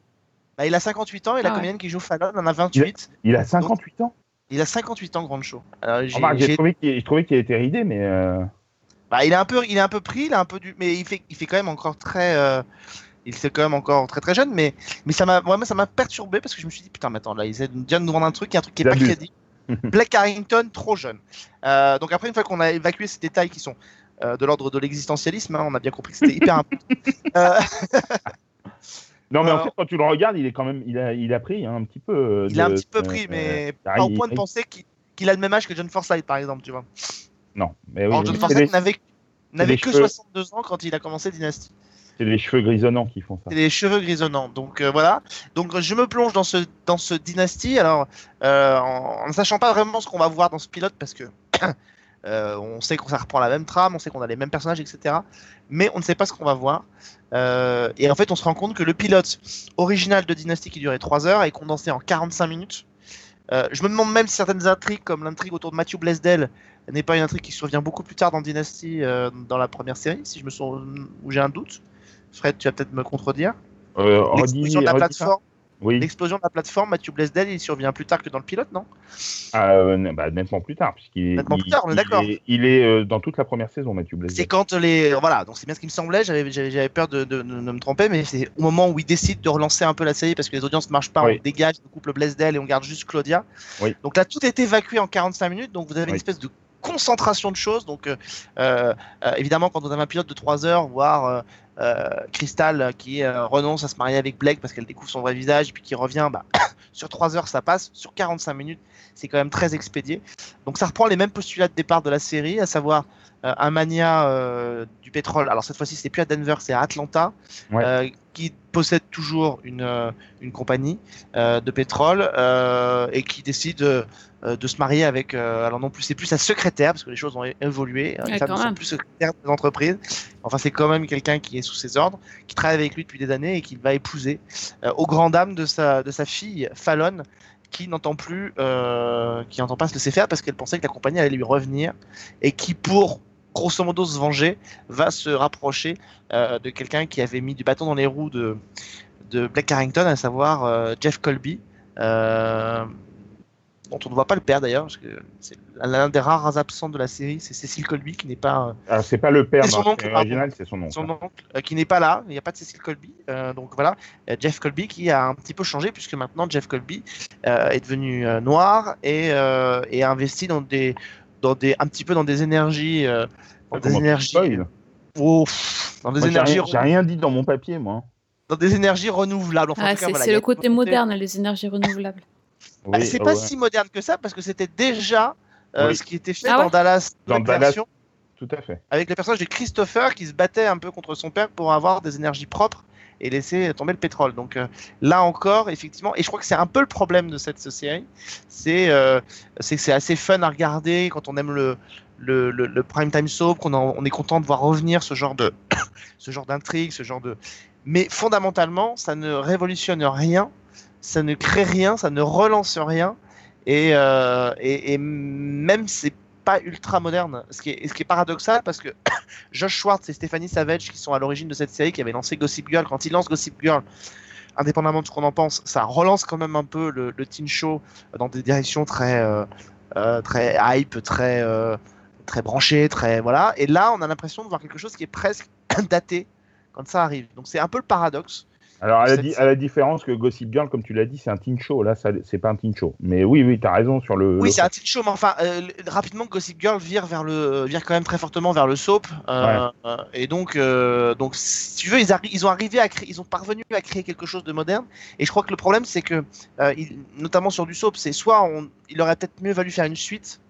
bah, il a 58 ans et la Ah ouais. comédienne qui joue Fallon? En a 28. Il a 58 ans? Il a 58 ans, Grand Show. Alors, j'ai- Remarque, j'ai j'ai- trouvé qu'il qu'il était ridé, mais. euh, bah, il est un peu, il est un peu pris, il est un peu du, mais il fait, il fait quand même encore très, euh, il c'est quand même encore très très jeune, mais, mais ça m'a, vraiment, ça m'a perturbé parce que je me suis dit putain, mais attends, là, ils essaient de nous vendre un truc, un truc qui est pas crédible. Black Harrington, trop jeune. Euh, donc après, une fois qu'on a évacué ces détails qui sont euh, de l'ordre de l'existentialisme, hein, on a bien compris que c'était hyper important. Euh, Non, mais en fait, quand tu le regardes, il est quand même, il a, il a pris hein, un petit peu. il a un petit peu pris, mais pas au point de penser qu'il a le même âge que John Forsythe, par exemple, tu vois. Non, mais oui, Alors, John Forsythe n'avait que cheveux. 62 ans quand il a commencé Dynasty. C'est les cheveux grisonnants qui font ça. C'est les cheveux grisonnants. Donc euh, voilà. Donc je me plonge dans ce dans ce dynastie. Alors euh, en, ne sachant pas vraiment ce qu'on va voir dans ce pilote parce que euh, on sait qu'on ça reprend la même trame, on sait qu'on a les mêmes personnages, etc. Mais on ne sait pas ce qu'on va voir. Et en fait, on se rend compte que le pilote original de Dynasty qui durait 3 heures est condensé en 45 minutes. Je me demande même si certaines intrigues, comme l'intrigue autour de Matthew Blaisdell, n'est pas une intrigue qui survient beaucoup plus tard dans Dynasty, dans la première série, si je me j'ai un doute. Fred, tu vas peut-être me contredire. Euh, L'explosion de la plateforme, Oui, l'explosion de la plateforme, Matthew Blaisdell, il survient plus tard que dans le pilote, non? Ah, euh, bah, nettement plus tard, puisqu'il est, Nettement plus tard, on est il d'accord. est- Il est euh, dans toute la première saison, Mathieu Blaise. C'est quand les voilà, donc c'est bien ce qui me semblait. J'avais j'avais j'avais peur de, de- de- de me tromper, mais c'est au moment où il décide de relancer un peu la série parce que les audiences ne marchent pas, Oui. on dégage, on coupe le Blaisdell et on garde juste Claudia. Oui. Donc là, tout est évacué en 45 minutes, donc vous avez une espèce de concentration de choses. Donc euh, euh, évidemment, quand on a un pilote de 3 heures, voir euh, Crystal qui renonce à se marier avec Blake parce qu'elle découvre son vrai visage, puis qui revient, bah, sur 3 heures ça passe, sur 45 minutes c'est quand même très expédié. Donc ça reprend les mêmes postulats de départ de la série, à savoir euh, un mania euh, du pétrole. Alors cette fois-ci c'est plus à Denver, c'est à Atlanta, Ouais. euh, qui possède toujours une, une compagnie de pétrole et qui décide de se marier avec. euh, alors non plus, c'est plus sa secrétaire parce que les choses ont évolué. euh, Les femmes sont plus secrétaires des entreprises. Enfin, c'est quand même quelqu'un qui est sous ses ordres, qui travaille avec lui depuis des années et qu'il va épouser euh, aux grandes dames de sa, de sa fille Fallon, qui n'entend plus, euh, qui n'entend pas se laisser faire parce qu'elle pensait que la compagnie allait lui revenir et qui, pour grosso modo se venger, va se rapprocher euh, de quelqu'un qui avait mis du bâton dans les roues de, de Black Carrington, à savoir euh, Jeff Colby. Dont on ne voit pas le père d'ailleurs, parce que c'est l'un des rares absents de la série, c'est Cécile Colby qui n'est pas euh, Ah, c'est pas le père C'est son oncle, originale, c'est son oncle. son oncle euh, qui n'est pas là, il n'y a pas de Cécile Colby. euh, donc voilà, Euh, Jeff Colby qui a un petit peu changé puisque maintenant Jeff Colby euh, est devenu euh, noir et, euh, a investi dans des, dans des, un petit peu dans des énergies, euh, dans des énergies, Oh, pff, dans des Moi, j'ai énergies, rien- J'ai rien dit dans mon papier, moi. dans des énergies renouvelables. Enfin, en Ah, c'est voilà, le côté moderne, les énergies renouvelables. Bah, c'est oh, pas ouais. si moderne que ça parce que c'était déjà euh, Oui. ce qui était fait Ah dans ouais Dallas, Dans Dallas. version, Tout à fait. avec le personnage de Christopher qui se battait un peu contre son père pour avoir des énergies propres et laisser tomber le pétrole. Donc euh, là encore, effectivement, et je crois que c'est un peu le problème de cette série, c'est euh, que c'est assez fun à regarder quand on aime le le, le, le prime time soap, qu'on on est content de voir revenir ce genre de ce genre d'intrigue, ce genre de mais fondamentalement, ça ne révolutionne rien, ça ne crée rien, ça ne relance rien et euh, et, et même c'est pas ultra moderne, ce qui est, paradoxal parce que Josh Schwartz et Stéphanie Savage qui sont à l'origine de cette série, qui avaient lancé Gossip Girl, quand ils lancent Gossip Girl, indépendamment de ce qu'on en pense, ça relance quand même un peu le, le teen show dans des directions très, euh, euh, très hype, très, euh, très branchées, très voilà. Et là, on a l'impression de voir quelque chose qui est presque daté quand ça arrive. Donc c'est un peu le paradoxe. Alors, à la, Cette di- série. à la différence que Gossip Girl, comme tu l'as dit, c'est un teen show. Là, c'est pas un teen show. Mais oui, oui, t'as raison sur le. Oui, c'est un teen show, mais enfin, euh, rapidement, Gossip Girl vire vers le, vire quand même très fortement vers le soap. euh, euh, et donc, euh, donc, si tu veux, ils, ont arrivé à créer, ils ont parvenu à créer quelque chose de moderne. Et je crois que le problème, c'est que, notamment sur du soap, c'est soit on, il aurait peut-être mieux valu faire une suite.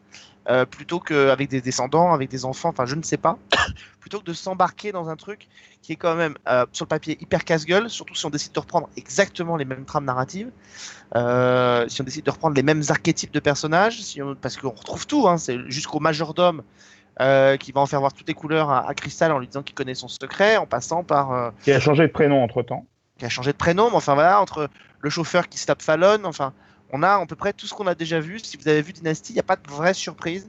Euh, plutôt qu'avec des descendants, avec des enfants, enfin je ne sais pas, plutôt que de s'embarquer dans un truc qui est quand même euh, sur le papier hyper casse-gueule, surtout si on décide de reprendre exactement les mêmes trames narratives. Euh, si on décide de reprendre les mêmes archétypes de personnages, si on- parce qu'on retrouve tout, hein, c'est jusqu'au majordome euh, qui va en faire voir toutes les couleurs à, à Crystal en lui disant qu'il connaît son secret, en passant par euh, Qui a changé de prénom entre temps. qui a changé de prénom, mais enfin voilà, entre le chauffeur qui se tape Fallon, enfin, on a à peu près tout ce qu'on a déjà vu. Si vous avez vu Dynasty, il n'y a pas de vraie surprise.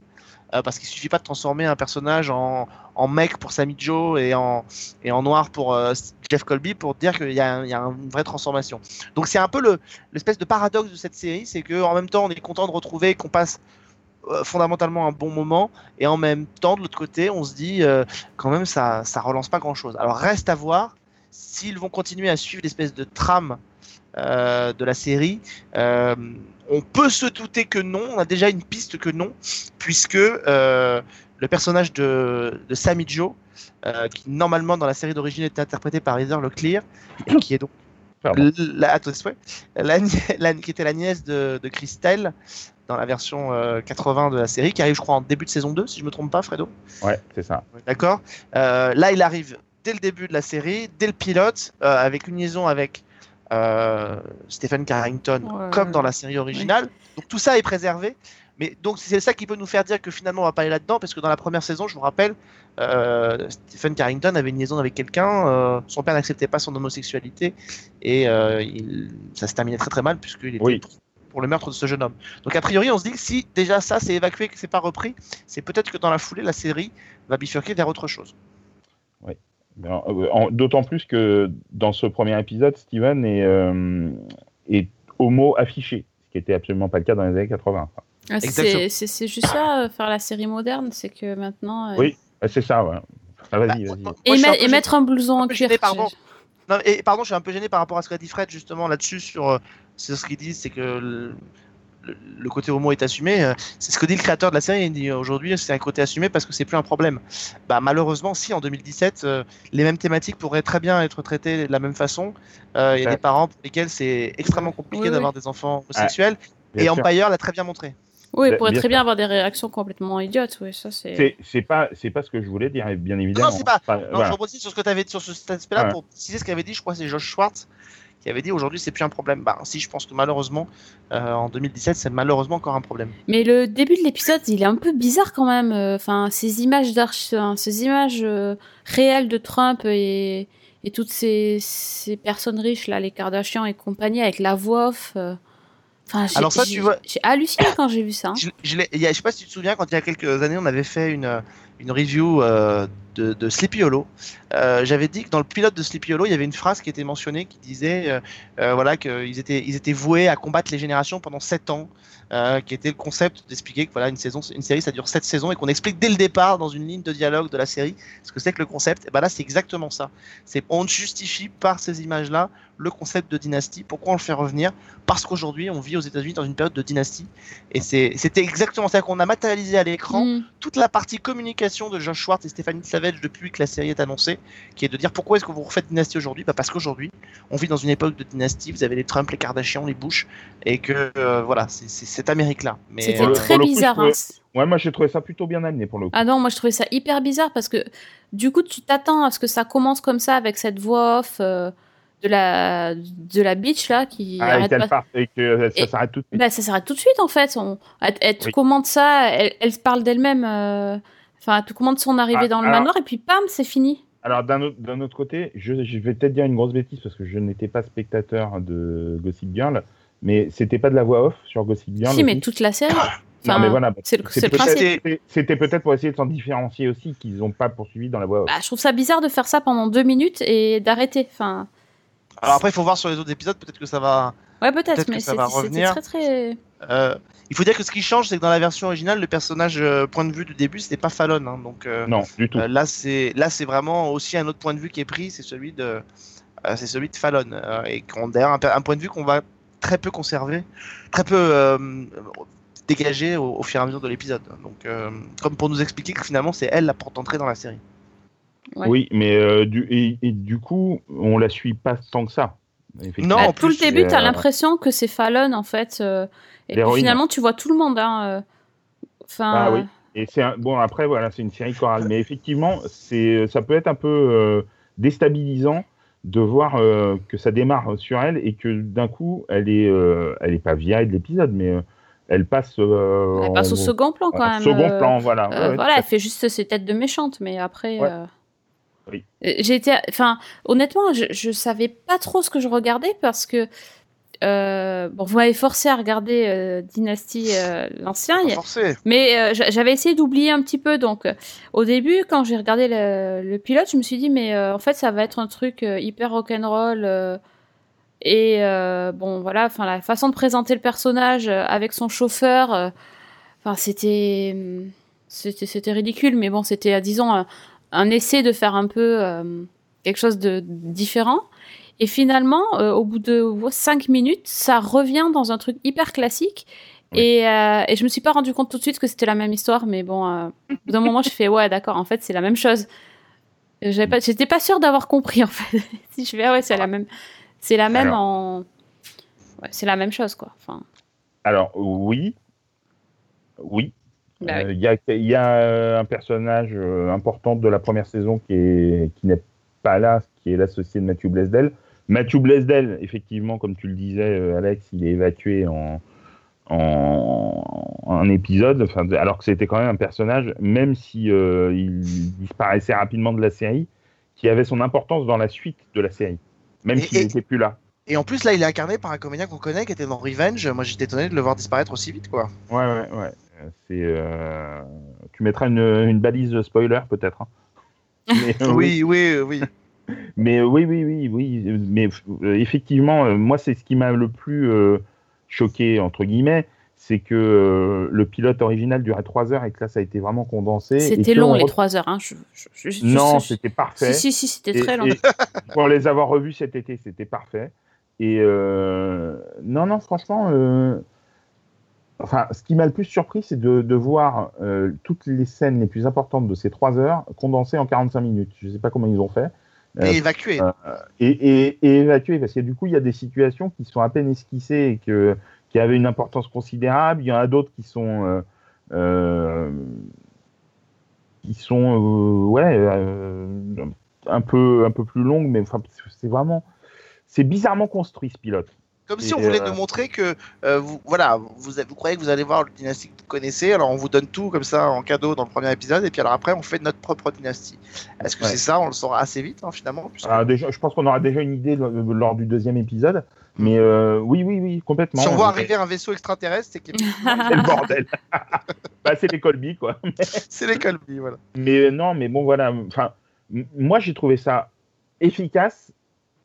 euh, parce qu'il suffit pas de transformer un personnage en, mec pour Sammy Joe et en, noir pour euh, Jeff Colby pour dire qu'il y, a une vraie transformation. Donc c'est un peu le- l'espèce de paradoxe de cette série, c'est que en même temps on est content de retrouver qu'on passe euh, fondamentalement un bon moment et en même temps de l'autre côté on se dit quand même ça ça relance pas grand chose. Alors reste à voir s'ils vont continuer à suivre l'espèce de trame euh, de la série. Euh, on peut se douter que non, on a déjà une piste que non, puisque euh, le personnage de, de Sammy Joe, qui normalement dans la série d'origine était interprété par Heather Leclerc, et qui est donc Pardon. la, la, la- qui était la nièce de, de Christelle dans la version euh, 80 de la série, qui arrive je crois en début de saison 2, si je me trompe pas Fredo. Ouais, c'est ça. D'accord Euh, Là, il arrive dès le début de la série, dès le pilote, euh, avec une liaison avec euh, Stephen Carrington, Ouais. comme dans la série originale. Donc tout ça est préservé. Mais donc c'est ça qui peut nous faire dire que finalement on va pas aller là-dedans, parce que dans la première saison, je vous rappelle, euh, Stephen Carrington avait une liaison avec quelqu'un, euh, son père n'acceptait pas son homosexualité, et euh, il- ça se terminait très très mal, puisqu'il était Oui. pour, pour le meurtre de ce jeune homme. Donc a priori, on se dit que si déjà ça c'est évacué, que c'est pas repris, c'est peut-être que dans la foulée, la série va bifurquer vers autre chose. Ben, euh, D'autant plus que dans ce premier épisode, Steven est, euh, est homo affiché, ce qui était absolument pas le cas dans les années 80. Ah. C'est juste ça, euh, faire la série moderne, c'est que maintenant. euh, Oui. C'est ça, ouais. Ah, vas-y, Bah, vas-y. Et, mettre un blouson en cuir. pardon. Non, et pardon, je suis un peu gêné par rapport à ce qu'a dit Fred justement là-dessus sur, euh, sur ce qu'ils disent, c'est que le, côté homo est assumé. euh, C'est ce que dit le créateur de la série. Il dit euh, aujourd'hui c'est un côté assumé parce que c'est plus un problème. Bah malheureusement, si en 2017, euh, les mêmes thématiques pourraient très bien être traitées de la même façon. Euh, Il y a des parents pour lesquels c'est extrêmement compliqué Oui, oui. d'avoir des enfants homosexuels. Et. Empire l'a très bien montré. Oui, il pourrait bien très bien avoir des réactions complètement idiotes, oui, ça c'est. C'est- C'est pas, c'est pas ce que je voulais dire, bien évidemment. c'est pas- Enfin, Non, voilà. je rebondis sur ce que tu avais dit sur ce- cet aspect-là Ouais. pour préciser ce qu'avait dit, je crois, que c'est Josh Schwartz qui avait dit aujourd'hui c'est plus un problème. Bah, si, je pense que malheureusement, euh, en 2017, c'est malheureusement encore un problème. Mais le début de l'épisode, il est un peu bizarre quand même. euh, Enfin, ces images d'arch, enfin, ces images euh, réelles de Trump et, et toutes ces, ces personnes riches là, les Kardashians et compagnie, avec la voix off. Enfin, Alors ça, tu vois- J'ai halluciné quand j'ai vu ça. hein. Je, je sais pas si tu te souviens, quand il y a quelques années, on avait fait une, une review euh, de, de Sleepy Hollow. Euh, J'avais dit que dans le pilote de Sleepy Hollow, il y avait une phrase qui était mentionnée qui disait euh, euh, voilà, qu'ils étaient, ils étaient voués à combattre les générations pendant 7 ans, qui était le concept d'expliquer que voilà, une, saison, une série, ça dure 7 saisons et qu'on explique dès le départ, dans une ligne de dialogue de la série, ce que c'est que le concept. Et ben là, c'est exactement ça. C'est On justifie par ces images-là le concept de dynastie. Pourquoi on le fait revenir? Parce qu'aujourd'hui, on vit aux États-Unis dans une période de dynastie. Et c'était exactement ça qu'on a matérialisé à l'écran Mm. toute la partie communication de Josh Schwartz et Stéphanie Depuis que la série est annoncée, qui est de dire pourquoi est-ce que vous refaites Dynasty aujourd'hui? Bah Parce qu'aujourd'hui, on vit dans une époque de dynastie, vous avez les Trump, les Kardashians, les Bush, et que euh, voilà, c'est cette Amérique-là. Mais C'était euh, très coup, bizarre. hein. Ouais, moi j'ai trouvé ça plutôt bien amené pour le coup. Ah non, moi je trouvais ça hyper bizarre parce que du coup tu t'attends à ce que ça commence comme ça avec cette voix off euh, de la de la bitch là qui Ah, et arrête qu'elle pas. parte et que ça Et- s'arrête tout de suite. Bah, ça s'arrête tout de suite en fait. On, elle, elle te Oui. commande ça, elle, elle se parle d'elle-même. euh, Enfin, elle te commande son arrivée Ah, dans le alors- manoir et puis pam, c'est fini. Alors d'un autre, côté, je, je vais peut-être dire une grosse bêtise parce que je n'étais pas spectateur de Gossip Girl, mais c'était pas de la voix off sur Gossip Girl. si, mais aussi toute la série. Non, Enfin, mais voilà. c'est le, C'était peut-être pour essayer de s'en différencier aussi qu'ils n'ont pas poursuivi dans la voix off. Bah, je trouve ça bizarre de faire ça pendant deux minutes et d'arrêter. Enfin, Alors après, il faut voir sur les autres épisodes, peut-être que ça va. Ouais, peut-être, Peut-être mais que ça va c'était revenir. très très. Euh, il faut dire que ce qui change, c'est que dans la version originale, le personnage euh, point de vue du début, c'était pas Fallon. hein, donc euh, Non, du tout. euh, là, c'est là, c'est vraiment aussi un autre point de vue qui est pris, c'est celui de, euh, c'est celui de Fallon, euh, et qu'on d'ailleurs un, un point de vue qu'on va très peu conserver, très peu euh, dégager au, au fur et à mesure de l'épisode. Donc, euh, comme pour nous expliquer que finalement, c'est elle la porte d'entrée dans la série. Ouais. Oui, mais euh, du, et, et du coup, on la suit pas tant que ça. Non, Bah, en tout le début, c'est, t'as euh, l'impression que c'est Fallon en fait. euh, et puis finalement, tu vois tout le monde. Hein, euh. Enfin, Ah oui. Et c'est un- bon après voilà, c'est une série chorale, mais effectivement, c'est ça peut être un peu euh, déstabilisant de voir euh, que ça démarre sur elle et que d'un coup, elle est euh, elle est pas virée de l'épisode, mais euh, elle passe euh, elle passe en- au second plan quand en même. second euh, plan, voilà. Euh, Ouais, ouais, voilà, elle fait juste ses têtes de méchante, mais après. Ouais. Oui. euh, J'ai été, enfin, honnêtement, je, je savais pas trop ce que je regardais parce que euh, bon, vous m'avez forcé à regarder euh, Dynasty euh, l'ancien, mais euh, j'a- j'avais essayé d'oublier un petit peu. Donc, au début, quand j'ai regardé le, le pilote, je me suis dit, mais euh, en fait, ça va être un truc euh, hyper rock'n'roll. euh, et euh, bon, voilà, enfin, la façon de présenter le personnage avec son chauffeur, euh, enfin, c'était, hum, c'était, c'était ridicule. Mais bon, c'était, euh, disons, un, essai de faire un peu euh, quelque chose de différent. Et finalement, euh, au bout de 5 minutes, ça revient dans un truc hyper classique. Et, euh, et je me suis pas rendu compte tout de suite que c'était la même histoire, mais bon, euh, d'un moment, je fais ouais, d'accord, en fait, c'est la même chose. J'avais pas, j'étais pas sûre d'avoir compris en fait. si je fais ah ouais, c'est la même, c'est la même Alors. en, ouais, c'est la même chose quoi. Enfin, Alors, oui. Oui. Bah Euh, oui. Il y, a, il y a euh, un personnage euh, important de la première saison qui est qui n'est pas là, qui est l'associé de Mathieu Blesdel. Mathieu Blesdel, effectivement, comme tu le disais, euh, Alex, il est évacué en, en, en un épisode, enfin, alors que c'était quand même un personnage, même si euh, il disparaissait rapidement de la série, qui avait son importance dans la suite de la série, même s'il n'était plus là. Et en plus, là, il est incarné par un comédien qu'on connaît qui était dans Revenge. Moi, j'étais étonné de le voir disparaître aussi vite, quoi. Ouais, ouais, ouais. Euh, C'est, euh, Tu mettras une, une balise spoiler, peut-être. hein. Mais, euh, Oui, oui, oui. Mais oui, oui, oui, oui. Mais euh, effectivement, euh, moi, c'est ce qui m'a le plus euh, choqué, entre guillemets, c'est que euh, le pilote original durait 3 heures et que là, ça a été vraiment condensé. C'était long on les re- trois heures. Hein. Je, je- je- je- Non, c'était parfait. Si si si, c'était très long. et pour les avoir revus cet été, c'était parfait. Et euh, non, non, franchement, euh, enfin, ce qui m'a le plus surpris, c'est de, de voir euh, toutes les scènes les plus importantes de ces trois heures condensées en 45 minutes. Je ne sais pas comment ils ont fait. Euh, Et évacué. euh, et, et, et évacuer, parce que du coup, il y a des situations qui sont à peine esquissées et que, qui avaient une importance considérable. Il y en a d'autres qui sont. euh, euh, qui sont euh, ouais euh, un peu un peu plus longues mais enfin c'est vraiment c'est bizarrement construit ce pilote Comme si on voulait euh, nous montrer que euh, vous, voilà, vous, vous croyez que vous allez voir le dynastie que vous connaissez, alors on vous donne tout comme ça en cadeau dans le premier épisode, et puis alors après on fait notre propre dynastie. Est-ce que Ouais. c'est ça On le saura assez vite hein, finalement. puisque- Alors, déjà, je pense qu'on aura déjà une idée lo- lors du deuxième épisode mais euh, oui oui oui complètement si on voit arriver un vaisseau extraterrestre, c'est que c'est le bordel bah, c'est les Colby quoi c'est les Colby, voilà. Mais euh, non, mais bon, voilà. Enfin, moi, j'ai trouvé ça efficace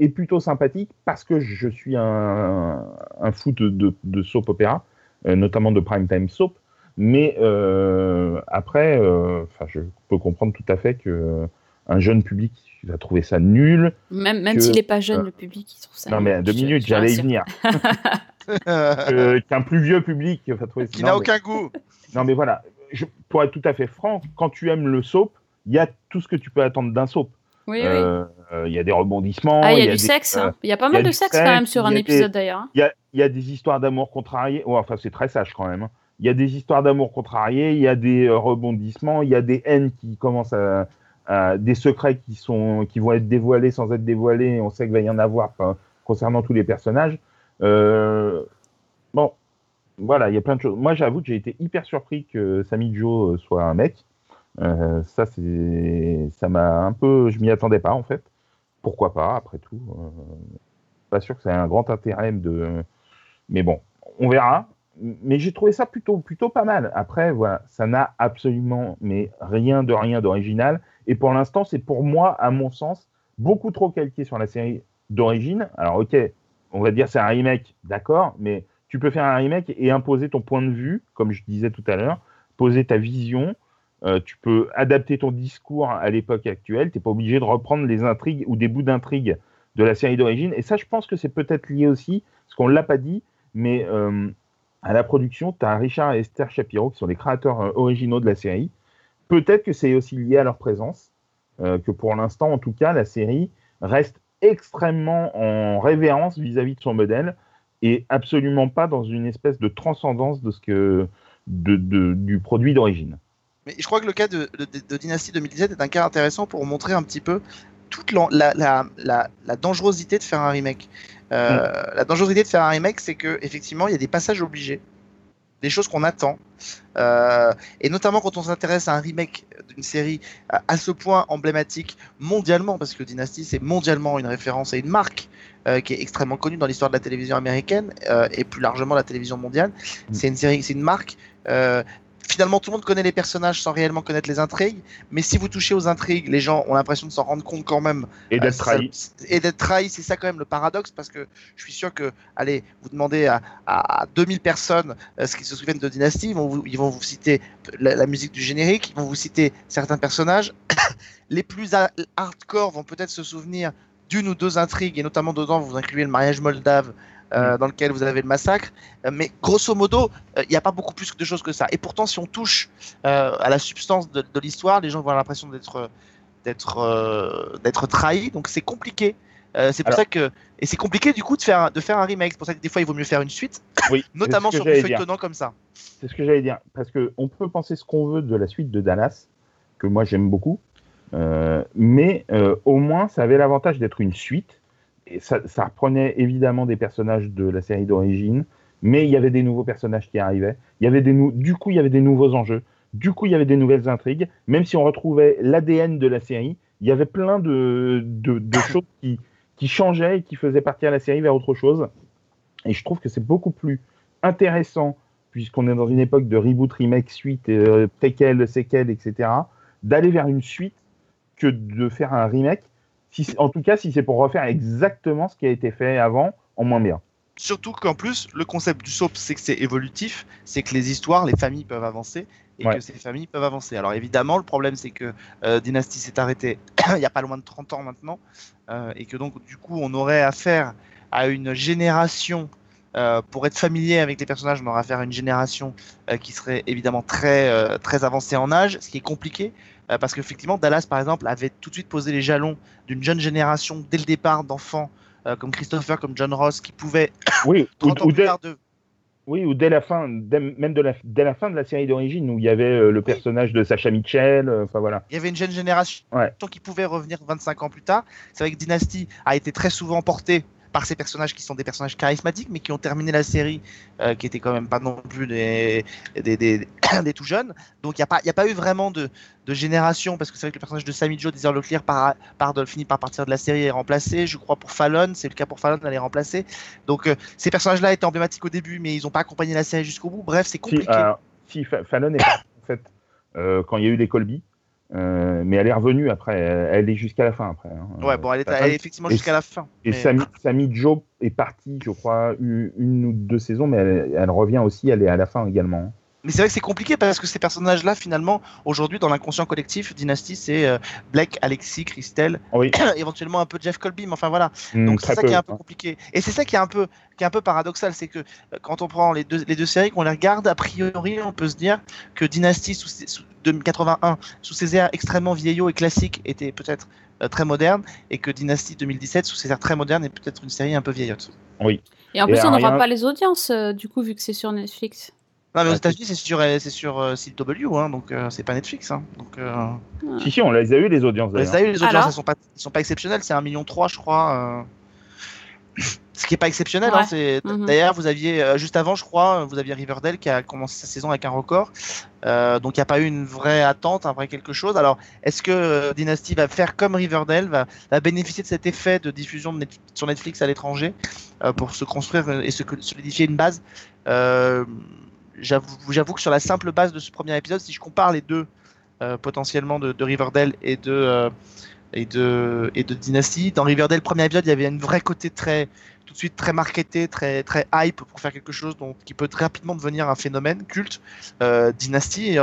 et plutôt sympathique parce que je suis un, un fou de, de, de soap opéra, euh, notamment de prime time soap. Mais euh, après, euh, enfin, je peux comprendre tout à fait que un jeune public va trouver ça nul. Même même que- s'il est pas jeune, le public il trouve ça. non, mais deux je- minutes, j'allais y venir. Qu'un plus vieux public va trouver ça. Qui n'a mais- aucun goût. Non, mais voilà, je, pour être tout à fait franc, quand tu aimes le soap, il y a tout ce que tu peux attendre d'un soap. Oui oui. Euh, euh, Il y a des rebondissements. Ah, il y a du des- sexe. euh, hein. Il y a pas a mal de sexe sexe, quand même sur un épisode d'ailleurs. hein. Il y a, il y a des histoires d'amour contrariées. Enfin, c'est très sage quand même. hein. Il y a des histoires d'amour contrariées, il y a des euh, rebondissements, il y a des haines qui commencent à, à- des secrets qui sont qui vont être dévoilés sans être dévoilés. On sait qu'il va y en avoir concernant tous les personnages. Euh, bon, voilà, il y a plein de choses. Moi, j'avoue que j'ai été hyper surpris que Sami Joe euh, soit un mec. Euh, ça, c'est, ça m'a un peu, je m'y attendais pas en fait. Pourquoi pas, après tout. Euh, pas sûr que ça ait un grand intérêt de, mais bon, on verra. Mais j'ai trouvé ça plutôt, plutôt pas mal. Après, voilà, ça n'a absolument, mais rien de rien d'original. Et pour l'instant, c'est pour moi, à mon sens, beaucoup trop calqué sur la série d'origine. Alors, ok, on va dire c'est un remake, d'accord, mais tu peux faire un remake et imposer ton point de vue, comme je disais tout à l'heure, poser ta vision. Euh, tu peux adapter ton discours à l'époque actuelle. Tu n'es pas obligé de reprendre les intrigues ou des bouts d'intrigues de la série d'origine. Et ça, je pense que c'est peut-être lié aussi, parce qu'on ne l'a pas dit, mais euh, à la production, tu as Richard et Esther Shapiro, qui sont les créateurs euh, originaux de la série. Peut-être que c'est aussi lié à leur présence, que pour l'instant, en tout cas, la série reste extrêmement en révérence vis-à-vis de son modèle et absolument pas dans une espèce de transcendance du produit d'origine. Mais je crois que le cas de, de, de Dynasty 2017 est un cas intéressant pour montrer un petit peu toute la, la, la, la- la dangerosité de faire un remake. Euh, La dangerosité de faire un remake, c'est que effectivement, il y a des passages obligés, des choses qu'on attend, Euh, et notamment quand on s'intéresse à un remake d'une série à, à ce point emblématique mondialement, parce que Dynasty c'est mondialement une référence et une marque euh, qui est extrêmement connue dans l'histoire de la télévision américaine et plus largement la télévision mondiale. Mm. C'est une série, c'est une marque. Finalement, tout le monde connaît les personnages sans réellement connaître les intrigues. Mais si vous touchez aux intrigues, les gens ont l'impression de s'en rendre compte quand même Et d'être euh, trahi. Et d'être trahi, c'est ça quand même le paradoxe, parce que je suis sûr que, allez, vous demandez à, à 2000 personnes euh, ce qu'ils se souviennent de Dynasty, ils vont vous, ils vont vous citer la, la musique du générique, ils vont vous citer certains personnages. Les plus ha- hardcore vont peut-être se souvenir d'une ou deux intrigues, et notamment dedans, vous incluez le mariage moldave. Euh, dans lequel vous avez le massacre, Euh, mais grosso modo, euh, il n'y a pas beaucoup plus de choses que ça. Et pourtant, si on touche à la substance de, de l'histoire, les gens vont avoir l'impression d'être d'être euh, d'être trahi. Donc c'est compliqué. Euh, c'est pour Alors- ça que et c'est compliqué du coup de faire de faire un remake. C'est pour ça que des fois il vaut mieux faire une suite, Oui, notamment sur que du j'allais dire. feuilletonnant comme ça. C'est ce que j'allais dire. Parce que on peut penser ce qu'on veut de la suite de Dallas, que moi j'aime beaucoup. Euh, mais euh, au moins, ça avait l'avantage d'être une suite. Et ça, ça reprenait évidemment des personnages de la série d'origine, mais il y avait des nouveaux personnages qui arrivaient. Il y avait des du coup, il y avait des nouveaux enjeux. Du coup, il y avait des nouvelles intrigues. Même si on retrouvait l'ADN de la série, il y avait plein de, de, de choses qui, qui changeaient et qui faisaient partir la série vers autre chose. Et je trouve que c'est beaucoup plus intéressant, puisqu'on est dans une époque de reboot, remake, suite, euh, préquel, séquel, etc., d'aller vers une suite que de faire un remake. Si, en tout cas, si c'est pour refaire exactement ce qui a été fait avant, en moins bien. Surtout qu'en plus, le concept du soap, c'est que c'est évolutif, c'est que les histoires, les familles peuvent avancer et Ouais. que ces familles peuvent avancer. Alors évidemment, le problème, c'est que euh, Dynasty s'est arrêté il n'y a pas loin de 30 ans maintenant euh, et que donc, du coup, on aurait affaire à une génération. euh, pour être familier avec les personnages, on aurait affaire à une génération euh, qui serait évidemment très, très avancée en âge, ce qui est compliqué euh, parce qu'effectivement, Dallas, par exemple, avait tout de suite posé les jalons d'une jeune génération dès le départ d'enfants euh, comme Christopher, comme John Ross, qui pouvaient Oui, ou, 30 ans ou plus dès, tard de oui, ou dès la fin, dès- même de la, dès la fin de la série d'origine, où il y avait euh, le personnage de Sacha Mitchell, enfin voilà. Il y avait une jeune génération Ouais. qui pouvait revenir 25 ans plus tard. C'est vrai que Dynasty a été très souvent porté par ces personnages qui sont des personnages charismatiques, mais qui ont terminé la série, euh, qui étaient quand même pas non plus des, des, des, des tout jeunes. Donc il n'y a, pas- y a pas eu vraiment de, de génération, parce que c'est vrai que le personnage de Sammy Joe, Désir Leclerc, part de, finit par partir de la série et est remplacé. Je crois pour Fallon, c'est le cas pour Fallon, elle est remplacée. Donc euh, ces personnages-là étaient emblématiques au début, mais ils n'ont pas accompagné la série jusqu'au bout. Bref, c'est Si, compliqué. alors, si Fa- Fallon est en fait, euh, quand il y a eu les Colby, euh, mais elle est revenue après, elle, est jusqu'à la fin après. hein. ouais, bon, elle est, elle est effectivement jusqu'à la fin. Et mais- Sami, Sami Joe est partie, je crois, une, une ou deux saisons, mais elle, elle revient aussi, elle est à la fin également. Mais c'est vrai que c'est compliqué parce que ces personnages-là, finalement, aujourd'hui, dans l'inconscient collectif, Dynasty, c'est euh, Blake, Alexis, Christelle, Oui, éventuellement un peu Jeff Colby, mais enfin voilà. hum, Donc c'est ça peu. qui est un peu compliqué. Et c'est ça qui est un peu, qui est un peu paradoxal, c'est que euh, quand on prend les deux, les deux séries, qu'on les regarde, a priori, on peut se dire que Dynasty sous, ses- sous 2081, sous ses airs extrêmement vieillots et classiques, était peut-être euh, très moderne, et que Dynasty 2017, sous ses airs très modernes, est peut-être une série un peu vieillotte. Et en Et plus, on n'aura rien- pas les audiences, euh, du coup, vu que c'est sur Netflix. Non, mais aux Ah, États-Unis, c'est sur, euh, c'est sur euh, CW, hein, donc euh, c'est pas Netflix. Hein, donc, euh, Si, si, on les a eu les audiences Les d'ailleurs. a eu, les audiences, elles sont pas, elles sont pas exceptionnelles, c'est 1,3 million, je crois. euh. Ce qui est pas exceptionnel, Ouais. hein, c'est Mhm. d'ailleurs vous aviez juste avant, je crois, vous aviez Riverdale qui a commencé sa saison avec un record, Euh, donc il n'y a pas eu une vraie attente, un vrai quelque chose. Alors est-ce que Dynasty va faire comme Riverdale, va, va bénéficier de cet effet de diffusion de Net- sur Netflix à l'étranger euh, pour se construire et se solidifier une base Euh, J'avoue que sur la simple base de ce premier épisode, si je compare les deux euh, potentiellement de, de Riverdale et de euh, et de et de Dynasty. Dans Riverdale, premier épisode, il y avait une vraie côté très tout de suite très marketé, très très hype pour faire quelque chose dont, qui peut très rapidement devenir un phénomène culte. Euh, Dynasty,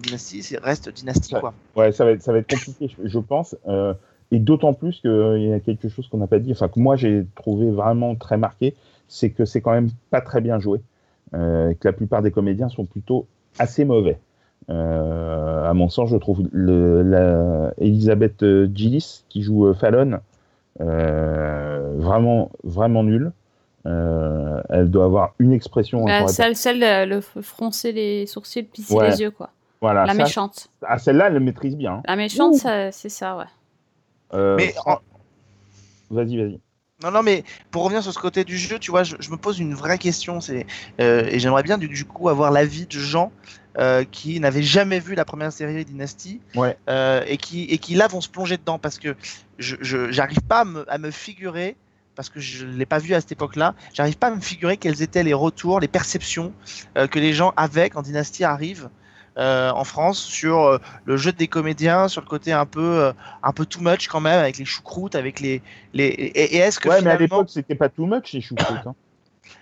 Dynasty, reste Dynasty Ouais. quoi. Ouais, ça va être, ça va être compliqué, je, je pense. et d'autant plus qu'il y a quelque chose qu'on n'a pas dit, enfin que moi j'ai trouvé vraiment très marqué, c'est que c'est quand même pas très bien joué. Euh, que la plupart des comédiens sont plutôt assez mauvais. Euh, à mon sens, je trouve le, la, Elisabeth euh, Gillis qui joue euh, Fallon euh, vraiment vraiment nulle. Euh, elle doit avoir une expression. Bah, celle, celle le froncer les sourcils, plisser Ouais. les yeux, quoi. Voilà, la ça- méchante. ah, celle-là, elle le maîtrise bien. hein. La méchante, c'est ça, ouais. Euh, Mais en- Vas-y, vas-y. Non, non, mais pour revenir sur ce côté du jeu, tu vois, je, je me pose une vraie question, c'est euh, et j'aimerais bien du, du coup avoir l'avis de gens euh, qui n'avaient jamais vu la première série Dynasty Ouais. euh, et qui et qui là vont se plonger dedans parce que je j'arrive pas à me, à me figurer parce que je l'ai pas vu à cette époque-là. J'arrive pas à me figurer quels étaient les retours, les perceptions que les gens avaient quand Dynasty arrive. Euh, en France sur euh, le jeu des comédiens, sur le côté un peu, euh, un peu too much quand même, avec les choucroutes, avec les, les et, et est-ce que Ouais, mais à finalement, l'époque, c'était pas too much, les choucroutes. Hein.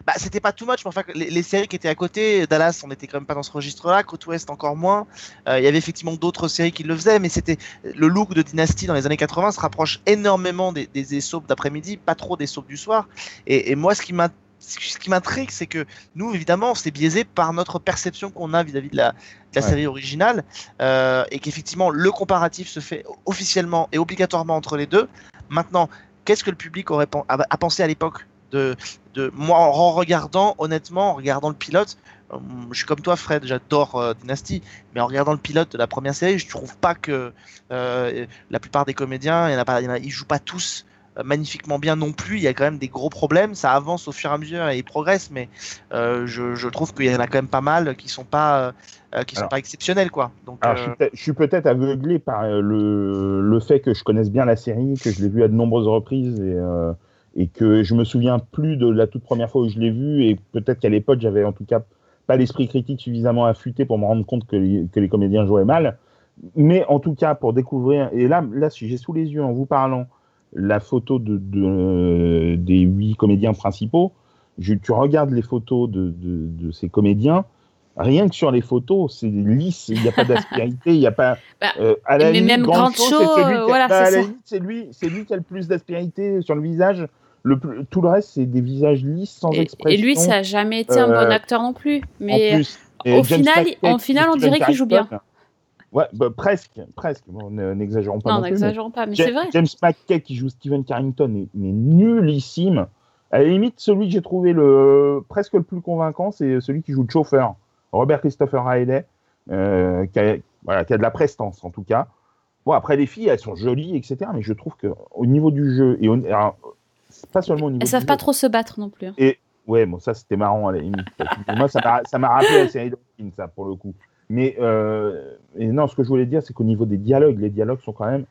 bah, c'était pas too much, mais enfin les, les séries qui étaient à côté, Dallas, on était quand même pas dans ce registre-là, Côte Ouest encore moins. Euh, Il y avait effectivement d'autres séries qui le faisaient, mais c'était le look de Dynasty dans les années 80 se rapproche énormément des, des, des d'après-midi, pas trop des soaps du soir. Et, et moi, ce qui m'a ce qui m'intrigue, c'est que nous, évidemment, c'est biaisé par notre perception qu'on a vis-à-vis de la, de la Ouais. série originale, euh, et qu'effectivement, le comparatif se fait officiellement et obligatoirement entre les deux. Maintenant, qu'est-ce que le public aurait pen- a, a pensé à l'époque de, de moi en regardant, honnêtement, en regardant le pilote, euh, je suis comme toi, Fred, j'adore euh, Dynasty, mais en regardant le pilote de la première série, je trouve pas que euh, la plupart des comédiens, il y en a pas, il y en a- ils jouent pas tous magnifiquement bien non plus. Il y a quand même des gros problèmes. Ça avance au fur et à mesure et ils progressent, mais euh, je, je trouve qu'il y en a quand même pas mal qui sont pas euh, qui sont Alors- pas exceptionnels, quoi. Donc Alors, je euh, suis peut-être- je suis peut-être aveuglé par euh, le, le fait que je connaisse bien la série, que je l'ai vue à de nombreuses reprises et, euh, et que je me souviens plus de la toute première fois où je l'ai vue et peut-être qu'à l'époque j'avais en tout cas pas l'esprit critique suffisamment affûté pour me rendre compte que les, que les comédiens jouaient mal. Mais en tout cas pour découvrir et là là si j'ai sous les yeux en vous parlant la photo de, de- des huit comédiens principaux, je- tu regardes les photos de, ces comédiens rien que sur les photos, c'est lisse, il n'y a pas d'aspérité, il n'y a pas. Bah, euh, à la mais limite, même Grand Show, Show, c'est qui euh, voilà, bah, lui, c'est lui qui a le plus d'aspérité sur le visage. Le tout le reste, c'est des visages lisses, sans Et, expression. et lui, ça a jamais été un Euh, bon acteur non plus. en Mais plus. au James final, en final, on dirait qu'il joue bien. Ouais, bah, presque, presque. Bon, ne- N'exagérons pas non, non, plus. mais- n'exagérons pas, mais Ja- c'est vrai. James McKay qui joue Steven Carrington est mais nullissime. À la limite, celui que j'ai trouvé le presque le plus convaincant, c'est celui qui joue le chauffeur, Robert Christopher Riley, euh, qui, a, voilà, qui a de la prestance en tout cas. Bon, après les filles, elles sont jolies, etc. Mais je trouve que au niveau du jeu et au, alors, pas seulement au niveau Elles savent jeu. pas trop se battre non plus. hein. Ouais, bon, ça c'était marrant à la limite. Moi, ça m'a rappelé la série ça pour le coup. Mais euh, et non, ce que je voulais dire, c'est qu'au niveau des dialogues, les dialogues sont quand même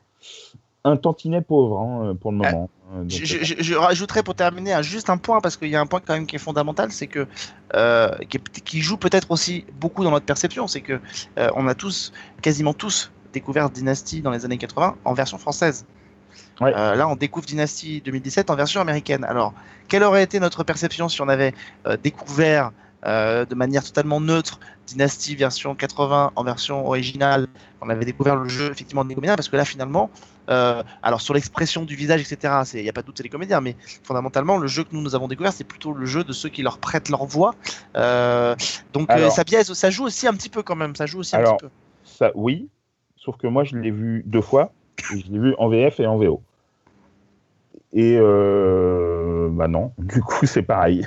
un tantinet pauvre hein, pour le moment. Euh, donc, Je, je- rajouterais pour terminer juste un point parce qu'il y a un point quand même qui est fondamental, c'est que euh, qui, est- qui joue peut-être aussi beaucoup dans notre perception, c'est que euh, on a tous, quasiment tous, découvert Dynasty dans les années 80 en version française. Ouais. Euh, là, on découvre Dynasty 2017 en version américaine. Alors, quelle aurait été notre perception si on avait euh, découvert euh, de manière totalement neutre Dynasty version 80 en version originale On avait découvert le jeu effectivement des comédiens parce que là, finalement, euh, alors sur l'expression du visage, etc., il n'y a pas de doute, c'est les comédiens, mais fondamentalement, le jeu que nous, nous avons découvert, c'est plutôt le jeu de ceux qui leur prêtent leur voix. Euh, donc Alors- ça biaise, ça joue aussi un petit peu quand même, ça joue aussi un petit peu. ça, oui, sauf que moi je l'ai vu deux fois. Et je l'ai vu en VF et en VO. Et euh, bah non, du coup c'est pareil.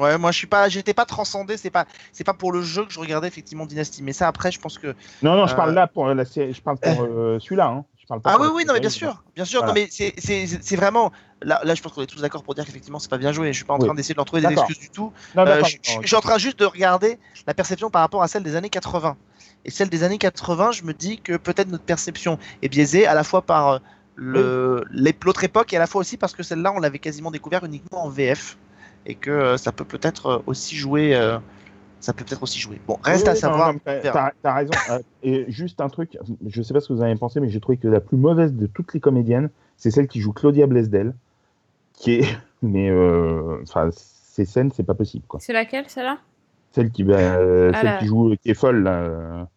Ouais, moi je suis pas, j'étais pas transcendé, c'est pas, c'est pas pour le jeu que je regardais effectivement Dynasty, mais ça après, je pense que Non, non, je Euh, parle là pour la série, je parle pour euh, celui-là. Hein. Je parle pas Ah oui, la oui, non, mais bien sûr, bien sûr, Voilà. non, mais c'est- vraiment. Là, là, je pense qu'on est tous d'accord pour dire qu'effectivement, c'est pas bien joué. Je suis pas en Oui. train d'essayer de leur trouver des excuses du tout. Non, Euh, je, je- d'accord. je suis en train juste de regarder la perception par rapport à celle des années 80. Et celle des années 80, je me dis que peut-être notre perception est biaisée à la fois par euh, le- l'autre époque et à la fois aussi parce que celle-là, on l'avait quasiment découvert uniquement en VF. Et que euh, ça peut peut-être euh, aussi jouer. euh, ça peut peut-être aussi jouer. Bon, reste Oui, à non, savoir. T'as raison. Et juste un truc, je sais pas ce que vous avez pensé, mais j'ai trouvé que la plus mauvaise de toutes les comédiennes, c'est celle qui joue Claudia Blaisdell, qui est, mais euh, enfin, ces scènes, c'est pas possible quoi. C'est laquelle, celle-là? Celle qui, bah, euh, Ah celle là. qui joue, qui est folle, là,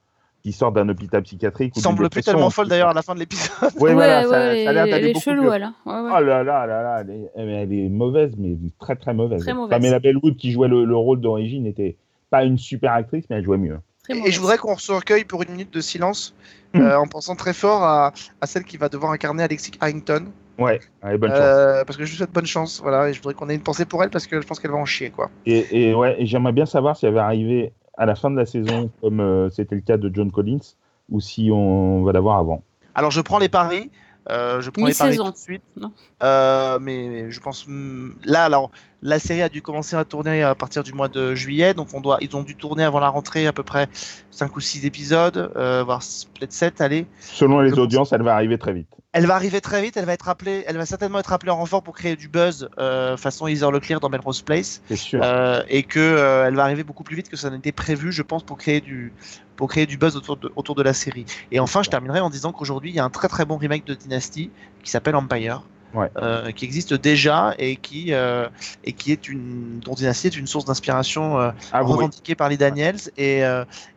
qui sort d'un hôpital psychiatrique. ou semble plus tellement folle d'ailleurs à la fin de l'épisode. Ouais, voilà, ça, ça a elle, l'air d'aller elle est beaucoup chelou, elle. hein. Ouais, ouais. Oh là là là là, elle est, elle mauvaise, mais très très mauvaise. Très mauvaise. Pamela Bellwood qui jouait le, le rôle d'origine n'était pas une super actrice, mais elle jouait mieux. Très Et je voudrais qu'on se recueille pour une minute de silence Mm. euh, en pensant très fort à, à celle qui va devoir incarner Alexis Harrington. Ouais, allez, bonne chance. Euh, parce que je lui souhaite bonne chance. Voilà, et je voudrais qu'on ait une pensée pour elle parce que je pense qu'elle va en chier. quoi. Et, et ouais, et j'aimerais bien savoir si elle va arriver à la fin de la saison, comme euh, c'était le cas de John Collins, ou si on va l'avoir avant. Alors je prends les paris. euh, je prends les paris tout de suite. Non. Euh, mais je pense hmm, là, alors la série a dû commencer à tourner à partir du mois de juillet, donc on doit, ils ont dû tourner avant la rentrée à peu près 5 ou 6 épisodes, euh, voire peut-être 7, allez. Selon les Je pense- audiences, elle va arriver très vite. Elle va arriver très vite, elle va être appelée, elle va certainement être appelée en renfort pour créer du buzz euh, façon Heather Leclerc dans Melrose Place. Sûr. Euh, et que euh, elle va arriver beaucoup plus vite que ça n'était prévu, je pense, pour créer du pour créer du buzz autour de, autour de la série. Et enfin, je terminerai en disant qu'aujourd'hui, il y a un très très bon remake de Dynasty qui s'appelle Empire. Ouais. euh, qui existe déjà et qui euh, et qui est une dont Dynasty est une source d'inspiration euh, Avoué. revendiquée par les Daniels. Et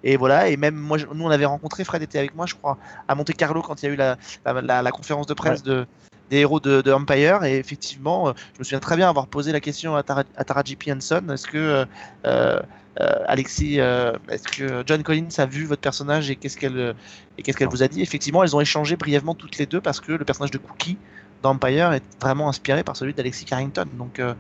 et voilà. Et même moi nous on avait rencontré Fred était avec moi je crois à Monte Carlo quand il y a eu la la, la- la conférence de presse de des héros de, de Empire. Et effectivement je me souviens très bien avoir posé la question à, Tara, à Taraji P. Henson est-ce que euh, Alexis euh, est-ce que John Collins a vu votre personnage et qu'est-ce qu'elle et qu'est-ce qu'elle vous a dit? Effectivement elles ont échangé brièvement toutes les deux parce que le personnage de Cookie dans Empire est vraiment inspiré par celui d'Alexis Carrington donc euh,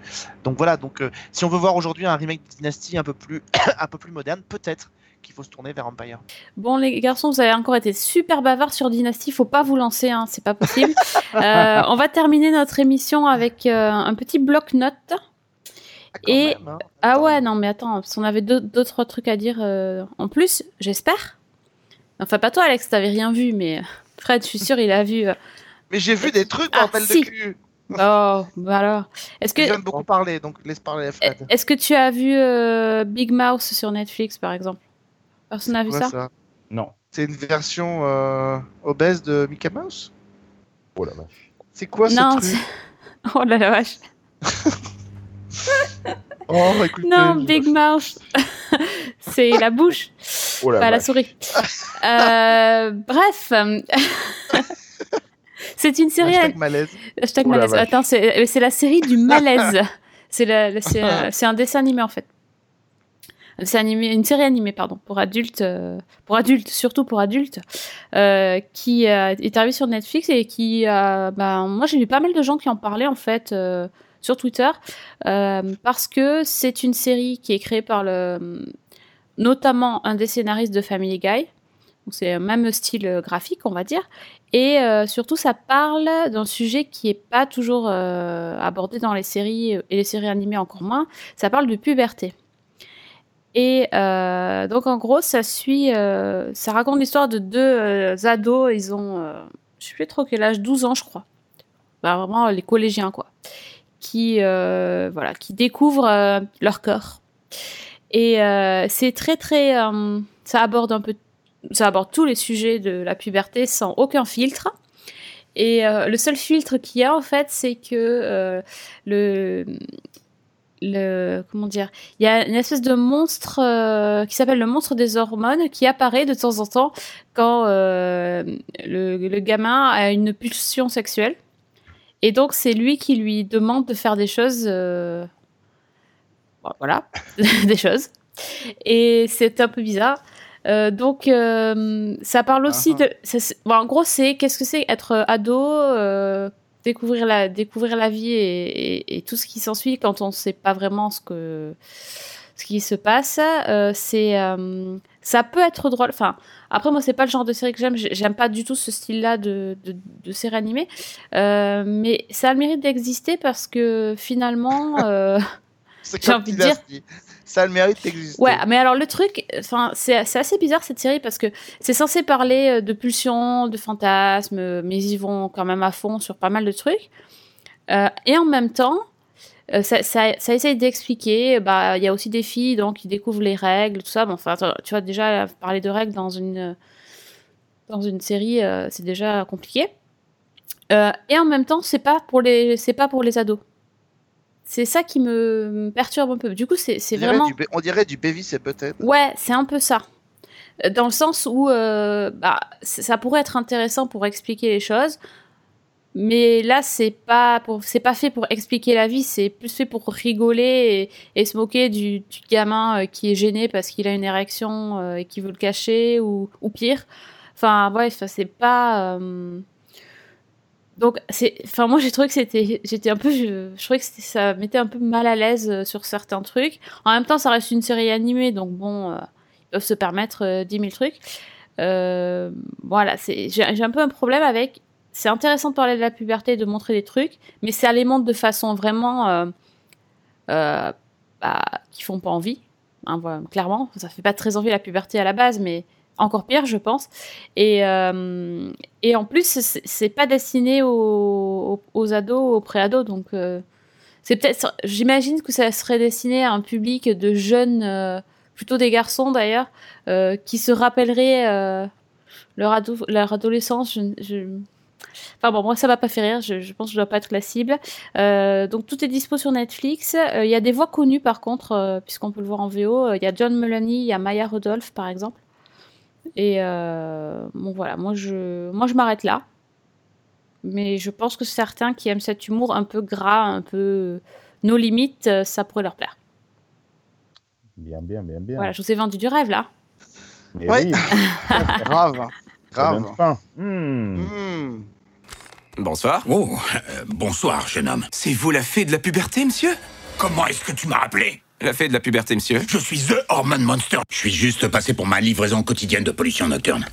donc voilà donc euh, si on veut voir aujourd'hui un remake de Dynasty un peu plus un peu plus moderne peut-être qu'il faut se tourner vers Empire Bon, les garçons, vous avez encore été super bavards sur Dynasty. Faut pas vous lancer, hein, c'est pas possible. Euh, on va terminer notre émission avec un petit bloc-notes. Ah, quand Et- même, hein. Ah ouais, non, mais attends, si on avait deux- d'autres trucs à dire en plus, j'espère. Enfin, pas toi, Alex, t'avais rien vu, mais Fred, je suis sûr, il a vu. Mais j'ai vu des trucs Ah, bordel si. de cul Oh, bah alors. Est-ce que, de beaucoup parler donc laisse parler Fred est-ce que tu as vu euh, Big Mouse sur Netflix, par exemple? Personne n'a vu ça? ça? Non. c'est une version euh, obèse de Mickey Mouse? Oh la vache. c'est quoi ce Non, truc? c'est- Oh là la vache. oh écoutez Non, Big Mouse. c'est la bouche, Oh la pas la souris. Euh, bref. C'est une série. Hashtag malaise Hashtag la malaise. Attends, c'est c'est la série du malaise. C'est la- c'est euh, un dessin animé en fait. C'est animé, une série animée pardon pour adultes, euh, pour adultes surtout pour adultes, euh, qui euh, est arrivée sur Netflix et qui, euh, ben, moi j'ai vu pas mal de gens qui en parlaient en fait euh, sur Twitter euh, parce que c'est une série qui est créée par le, notamment un des scénaristes de Family Guy. Donc c'est le même style euh, graphique on va dire et euh, surtout, ça parle d'un sujet qui est pas toujours euh, abordé dans les séries euh, et les séries animées encore moins. Ça parle de puberté. Et donc, en gros, ça suit, ça raconte l'histoire de deux ados. Ils ont, je sais plus trop quel âge, 12 ans, je crois. Bah, vraiment les collégiens, quoi. Qui, voilà, qui découvrent leur corps. Et c'est très, très, ça aborde un peu ça aborde tous les sujets de la puberté sans aucun filtre. Et euh, le seul filtre qu'il y a en fait, c'est que euh, le comment dire, il y a une espèce de monstre euh, qui s'appelle le monstre des hormones qui apparaît de temps en temps quand le, gamin a une pulsion sexuelle. Et donc c'est lui qui lui demande de faire des choses, bon, voilà, des choses. Et c'est un peu bizarre. Euh, donc, euh, ça parle aussi Ah, de. ça, c'est- bon, en gros, c'est qu'est-ce que c'est être ado, euh, découvrir la découvrir la vie et, et- et tout ce qui s'ensuit quand on ne sait pas vraiment ce que ce qui se passe. C'est ça peut être drôle. Enfin, après moi, c'est pas le genre de série que j'aime. J'ai- J'aime pas du tout ce style-là de, de, de série animée. Mais ça a le mérite d'exister parce que finalement. J'ai envie de Dynasty. Ça le mérite d'exister. Ouais, mais alors le truc, c'est assez bizarre cette série parce que c'est censé parler euh, de pulsions, de fantasmes, euh, mais ils y vont quand même à fond sur pas mal de trucs. Euh, et en même temps, ça, ça, ça essaye d'expliquer. Bah, il y a aussi des filles donc qui découvrent les règles, tout ça. Bon, tu vois déjà parler de règles dans une dans une série, c'est déjà compliqué. Et en même temps, c'est pas c'est pas pour les ados. C'est ça qui me perturbe un peu. Du coup, c'est c'est on dirait, vraiment du, on dirait du Beavis et peut-être. Ouais, c'est un peu ça. Euh, Dans le sens où euh, bah, ça pourrait être intéressant pour expliquer les choses, mais là c'est pas pour c'est pas fait pour expliquer la vie, c'est plus fait pour rigoler et, et se moquer du, du gamin euh, qui est gêné parce qu'il a une érection euh, et qui veut le cacher ou, ou pire. Enfin bref, c'est pas. Donc enfin moi j'ai trouvé que c'était, j'étais un peu, je, trouvais que ça mettait un peu mal à l'aise euh, sur certains trucs. En même temps, ça reste une série animée, donc bon, euh, ils peuvent se permettre euh, 10 000 trucs. Euh, voilà, j'ai, un peu un problème avec. C'est intéressant de parler de la puberté, de montrer des trucs, mais ça les montre de façon vraiment bah, qui font pas envie. Hein, clairement, ça fait pas très envie la puberté à la base, mais encore pire, je pense. Et, euh, et en plus, c'est pas destiné aux, ados, aux pré-ados. Donc, euh, c'est peut-être. J'imagine que ça serait destiné à un public de jeunes, euh, plutôt des garçons d'ailleurs, qui se rappelleraient leur, leur adolescence. Je, Enfin bon, moi ça va pas faire rire, je, pense que je dois pas être la cible. donc tout est dispo sur Netflix. Il y a des voix connues par contre, puisqu'on peut le voir en VO. Il y a John Mulaney, il y a Maya Rudolph par exemple. Et euh, bon voilà, moi je, moi je m'arrête là. Mais je pense que certains qui aiment cet humour un peu gras, un peu nos limites, euh, ça pourrait leur plaire. Bien, bien, bien, bien. Voilà, je vous ai vendu du rêve là. oui, grave, grave. Hmm. Hmm. Bonsoir. Oh, euh, bonsoir, jeune homme. C'est vous la fée de la puberté, monsieur? Comment est-ce que tu m'as appelé? La fée de la puberté, monsieur. Je suis The Hormone Monster. Je suis juste passé pour ma livraison quotidienne de pollution nocturne.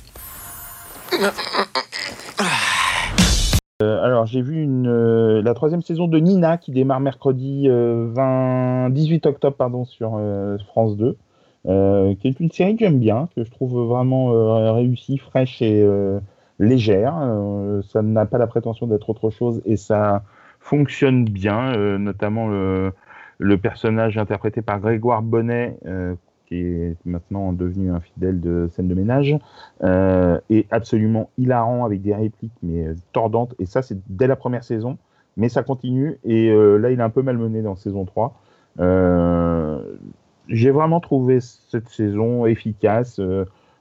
Euh, alors, j'ai vu une, euh, la troisième saison de Nina qui démarre mercredi 20, 18 octobre pardon, sur euh, France 2, qui est une série que j'aime bien, que je trouve vraiment réussie, fraîche et légère. ça n'a pas la prétention d'être autre chose et ça fonctionne bien, notamment le le personnage interprété par Grégoire Bonnet, euh, qui est maintenant devenu un fidèle de scène de ménage, euh, est absolument hilarant avec des répliques mais euh, tordantes. Et ça, c'est dès la première saison, mais ça continue. Et là, il est un peu malmené dans saison 3. J'ai vraiment trouvé cette saison efficace.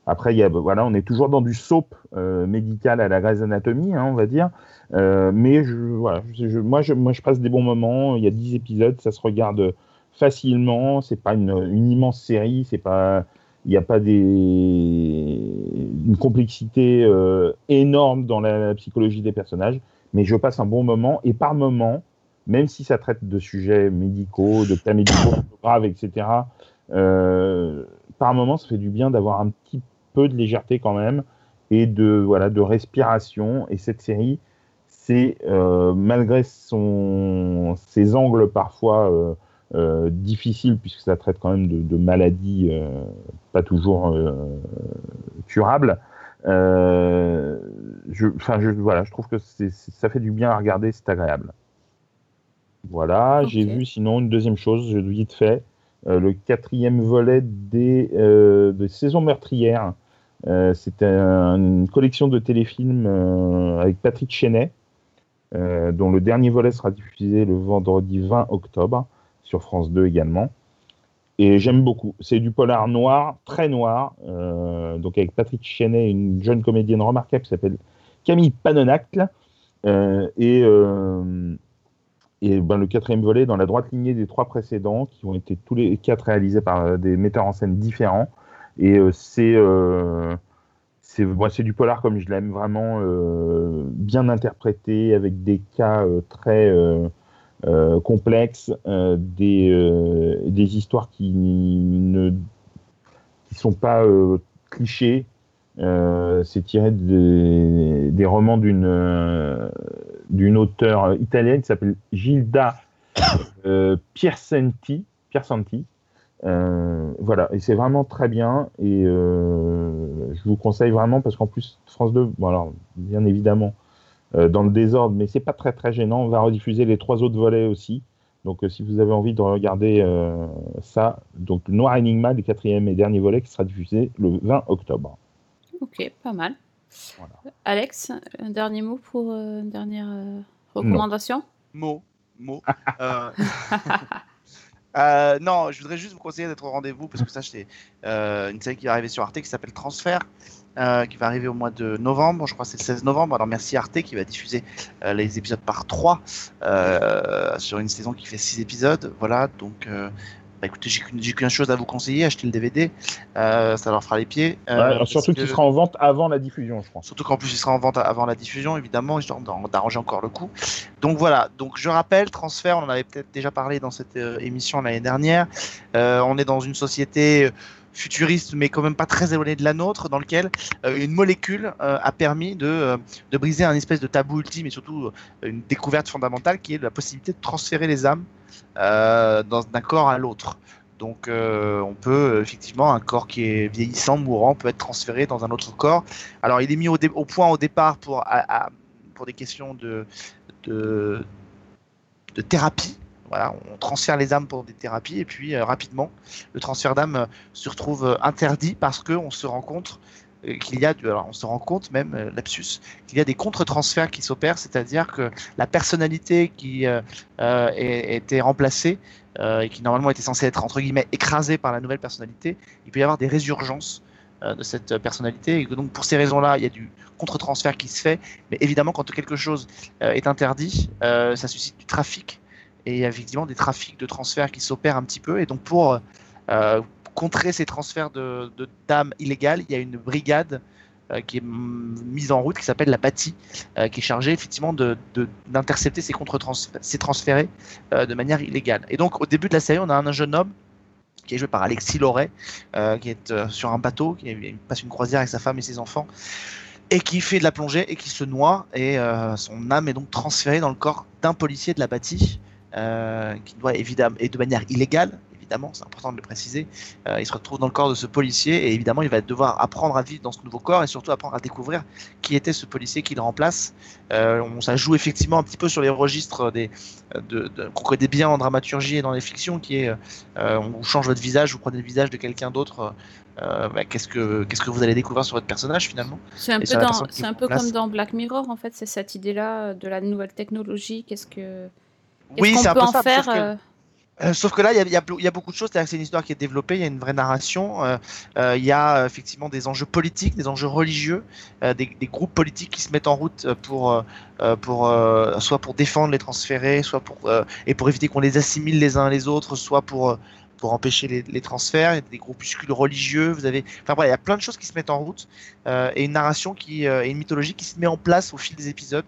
Après, a, voilà, on est toujours dans du soap médical à la Grey's Anatomy, hein, on va dire. Euh, mais moi, je, passe des bons moments. Il y a 10 épisodes, ça se regarde facilement. C'est pas une, immense série. C'est pas, il n'y a pas une complexité euh, énorme dans la, psychologie des personnages. Mais je passe un bon moment. Et par moment, même si ça traite de sujets médicaux, de cas médicaux graves, etc., euh, par moment, ça fait du bien d'avoir un petit peu de légèreté quand même et de, voilà, de respiration. Et cette série, c'est euh, malgré son, ses angles parfois euh, euh, difficiles, puisque ça traite quand même de, maladies pas toujours curables, je, je, voilà, je trouve que ça fait du bien à regarder, c'est agréable. Voilà, j'ai vu sinon une deuxième chose, je vite fait, le quatrième volet des, des saisons meurtrières. C'était une collection de téléfilms avec Patrick Chenet, euh, dont le dernier volet sera diffusé le vendredi 20 octobre sur France 2 également. Et j'aime beaucoup. C'est du polar noir, très noir, euh, donc avec Patrick Chenet, une jeune comédienne remarquable qui s'appelle Camille Panonacle. Euh, et et ben, le quatrième volet dans la droite lignée des trois précédents, qui ont été tous les quatre réalisés par des metteurs en scène différents. Et c'est c'est moi c'est du polar comme je l'aime vraiment euh, bien interprété avec des cas euh, très euh, complexes des, des histoires qui ne qui sont pas clichés. C'est tiré des, des romans d'une auteure italienne qui s'appelle Gilda Piersanti Piersanti euh, voilà, et c'est vraiment très bien. Et euh, je vous conseille vraiment parce qu'en plus, France 2, bon alors, bien évidemment, euh, dans le désordre, mais c'est pas très très gênant. On va rediffuser les trois autres volets aussi. Donc, si vous avez envie de regarder ça, donc Noir Enigma, le quatrième et dernier volet qui sera diffusé le 20 octobre. Ok, pas mal. Alex, un dernier mot pour une dernière recommandation? Mot, mot. Euh, non, je voudrais juste vous conseiller d'être au rendez-vous parce que ça, c'est euh, une série qui va arriver sur Arte qui s'appelle Transfert, euh, qui va arriver au mois de novembre. Je crois que c'est le 16 novembre. Alors merci Arte qui va diffuser les épisodes par 3 sur une saison qui fait 6 épisodes. Voilà, donc bah, écoutez, j'ai qu'une chose à vous conseiller, achetez le DVD, euh, ça leur fera les pieds. Euh, surtout qu'il sera en vente avant la diffusion, je crois. Surtout qu'en plus il sera en vente avant la diffusion, évidemment, histoire d'arranger encore le coup. Donc voilà, donc je rappelle, transfert, on en avait peut-être déjà parlé dans cette euh, émission l'année dernière. on est dans une société futuriste, mais quand même pas très éloignée de la nôtre, dans lequel une molécule a permis de, de, briser un espèce de tabou ultime et surtout une découverte fondamentale qui est la possibilité de transférer les âmes d'un corps à l'autre. Donc on peut effectivement un corps qui est vieillissant, mourant, peut être transféré dans un autre corps. Alors il est mis au, point au départ pour, pour des questions de, de, de thérapie. On transfère les âmes pour des thérapies et puis rapidement le transfert d'âme se retrouve interdit parce qu'on se rend compte euh, qu'il y a, alors on se rend compte même, euh, lapsus, qu'il y a des contre-transferts qui s'opèrent, c'est-à-dire que la personnalité qui euh, euh était remplacée euh, et qui normalement était censée être entre guillemets écrasée par la nouvelle personnalité, il peut y avoir des résurgences de cette personnalité et donc pour ces raisons-là, il y a du contre-transfert qui se fait, mais évidemment quand quelque chose est interdit, ça suscite du trafic et il y a effectivement des trafics de transferts qui s'opèrent un petit peu et donc pour contrer ces transferts de, dames illégales, il y a une brigade euh, qui est mise en route qui s'appelle la Bâtie, euh, qui est chargée effectivement d'intercepter de, ces contre-transferts, ces transférés euh, de manière illégale. Et donc au début de la série, on a un, jeune homme qui est joué par Alexis Loret, qui est sur un bateau, qui passe une croisière avec sa femme et ses enfants, et qui fait de la plongée et qui se noie, et son âme est donc transférée dans le corps d'un policier de la Bâtie, qui doit évidemment, et de manière illégale, évidemment, c'est important de le préciser. Euh, il se retrouve dans le corps de ce policier et évidemment, il va devoir apprendre à vivre dans ce nouveau corps et surtout apprendre à découvrir qui était ce policier qui le remplace. Euh, on, ça joue effectivement un petit peu sur les registres des, de, de, qu'on connaît bien en dramaturgie et dans les fictions, qui est euh, on change votre visage, vous prenez le visage de quelqu'un d'autre. Bah, qu'est-ce que qu'est-ce que vous allez découvrir sur votre personnage finalement? C'est un peu, dans, c'est un peu comme dans Black Mirror en fait, c'est cette idée-là de la nouvelle technologie. Qu'est-ce que oui, c'est un peu en ça, faire euh, sauf que là, il y, y a, beaucoup de choses. C'est une histoire qui est développée, il y a une vraie narration, euh, euh, il y a effectivement des enjeux politiques, des enjeux religieux, des, des, groupes politiques qui se mettent en route pour, pour soit pour défendre les transférés, soit pour et pour éviter qu'on les assimile les uns les autres, soit pour pour empêcher les, les transferts. Il y a des groupuscules religieux. Vous avez, enfin voilà, il y a plein de choses qui se mettent en route et une narration qui et une mythologie qui se met en place au fil des épisodes.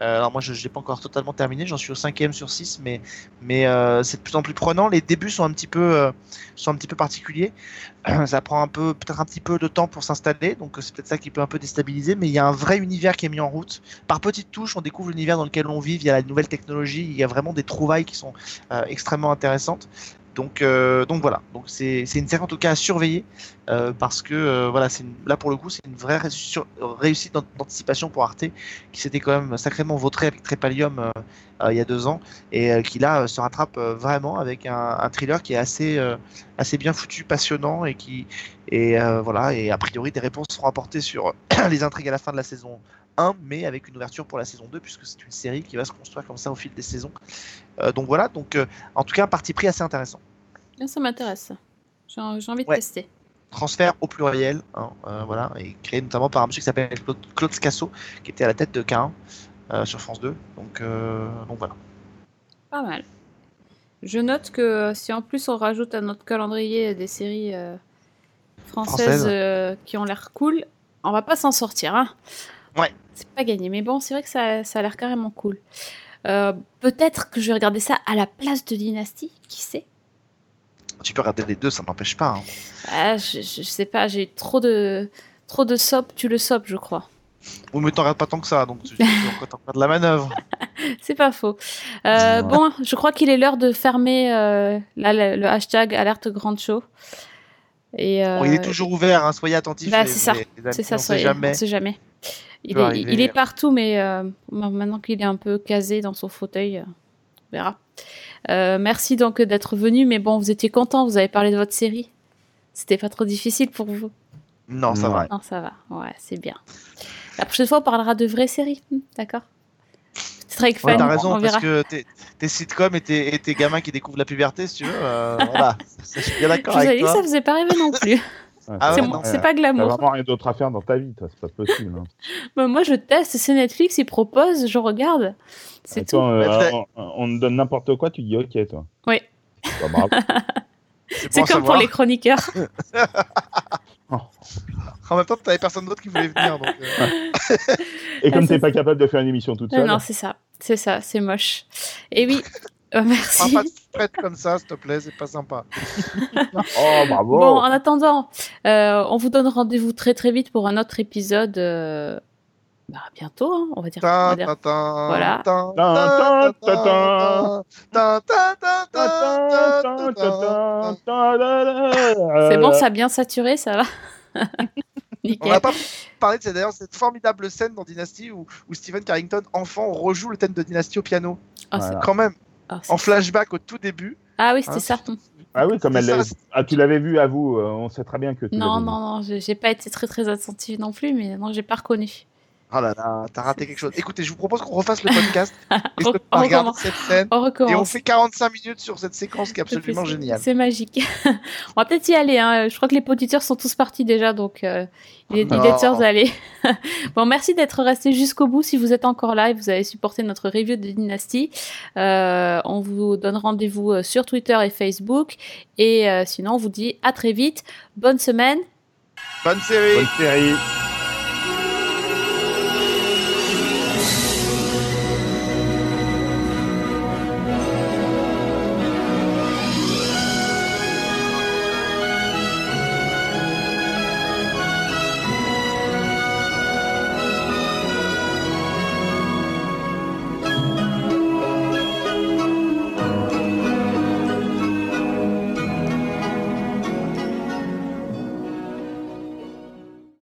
Euh, alors moi je n'ai pas encore totalement terminé, j'en suis au cinquième sur 6, mais, mais euh, c'est de plus en plus prenant. Les débuts sont un petit peu, euh, sont un petit peu particuliers. ça prend peu, peut-être un petit peu de temps pour s'installer, donc c'est peut-être ça qui peut un peu déstabiliser, mais il y a un vrai univers qui est mis en route. Par petites touches, on découvre l'univers dans lequel on vit, il y a la nouvelle technologie, il y a vraiment des trouvailles qui sont extrêmement intéressantes. Donc, euh, donc voilà. Donc c'est une série en tout cas à surveiller euh, parce que euh, voilà, c'est là pour le coup c'est une vraie réussite d'anticipation pour Arte qui s'était quand même sacrément vautré avec Trépalium il y a deux ans et qui là se rattrape vraiment avec un, un, thriller qui est assez assez bien foutu, passionnant et qui et voilà et a priori des réponses seront apportées sur les intrigues à la fin de la saison 1, mais avec une ouverture pour la saison 2, puisque c'est une série qui va se construire comme ça au fil des saisons. Euh, donc voilà, donc euh, en tout cas un parti pris assez intéressant. Ça m'intéresse. J'ai envie de tester. Transfert au pluriel, hein, euh, voilà, et créé notamment par un monsieur qui s'appelle Claude, Scasso, qui était à la tête de K1 sur France 2. Donc, donc voilà. Pas mal. Je note que si en plus on rajoute à notre calendrier des séries françaises, qui ont l'air cool, on va pas s'en sortir. Hein. Ouais. C'est pas gagné, mais bon, c'est vrai que ça, ça a l'air carrément cool. Euh, peut-être que je vais regarder ça à la place de Dynasty, qui sait? Tu peux regarder les deux, ça n'empêche pas. Hein. Ah, je, je, sais pas, j'ai trop de trop de sop, tu le sop, je crois. Oui, mais t'en regardes pas tant que ça, donc tu t'en de la manœuvre. c'est pas faux. Euh, bon, je crois qu'il est l'heure de fermer euh, le hashtag alerte grande show. Et, bon, il est toujours ouvert, hein, soyez attentifs. Bah, c'est ça, c'est ça, soyez, jamais. On sait jamais. Il est, il est, partout, mais euh, maintenant qu'il est un peu casé dans son fauteuil, euh, on verra. Euh, merci donc d'être venu, mais bon, vous étiez content, vous avez parlé de votre série. C'était pas trop difficile pour vous Non, ça va. Non, ça va. Ouais, c'est bien. La prochaine fois, on parlera de vraies séries, hmm, d'accord Strike ouais, T'as raison, parce que tes, sitcoms et tes, et gamins qui découvrent la puberté, si tu veux, voilà. Je suis bien d'accord avec toi. Je vous dit que ça faisait pas rêver non plus. Ah c'est pas glamour. T'as vraiment rien d'autre à faire dans ta vie, c'est pas possible. Hein. bah, moi, je teste, c'est Netflix, ils proposent, je regarde. C'est tout. Euh, on, te donne n'importe quoi, tu dis ok, toi. Oui. c'est comme pour les chroniqueurs. En même temps, t'avais personne d'autre qui voulait venir. Donc, euh. Et comme t'es pas capable de faire une émission toute seule. Non, c'est ça. C'est ça, c'est moche. Et oui, euh, merci. pas comme ça, s'il te plaît, c'est pas sympa. oh, bravo. Bon, en attendant, euh, on vous donne rendez-vous très très vite pour un autre épisode. Euh... Bah, bientôt, hein, on va dire. Voilà. C'est bon, ça a bien saturé, ça va. On n'a pas parlé de d'ailleurs cette formidable scène dans Dynasty où, où Stephen Carrington, enfant, rejoue le thème de Dynasty au piano. Ah, c'est Quand même, Ah, en flashback au tout début. Ah oui, c'était Hein, ça. Ah oui, comme elle ça, Ah, tu l'avais vu à vous, euh, on sait très bien que tu Non, non, non, j'ai j'ai pas été très très attentive non plus, mais non, j'ai pas reconnu. Oh là là, t'as raté quelque chose. Écoutez, je vous propose qu'on refasse le podcast et On- on regarde cette scène. On Et on fait 45 minutes sur cette séquence qui est absolument géniale. C'est magique. on va peut-être y aller. Hein. Je crois que les auditeurs sont tous partis déjà, donc euh, il est, temps d'aller. bon, merci d'être resté jusqu'au bout. Si vous êtes encore là et vous avez supporté notre review de Dynasty, euh, on vous donne rendez-vous euh, sur Twitter et Facebook. Et euh, sinon, on vous dit à très vite. Bonne semaine. Bonne série. Bonne série.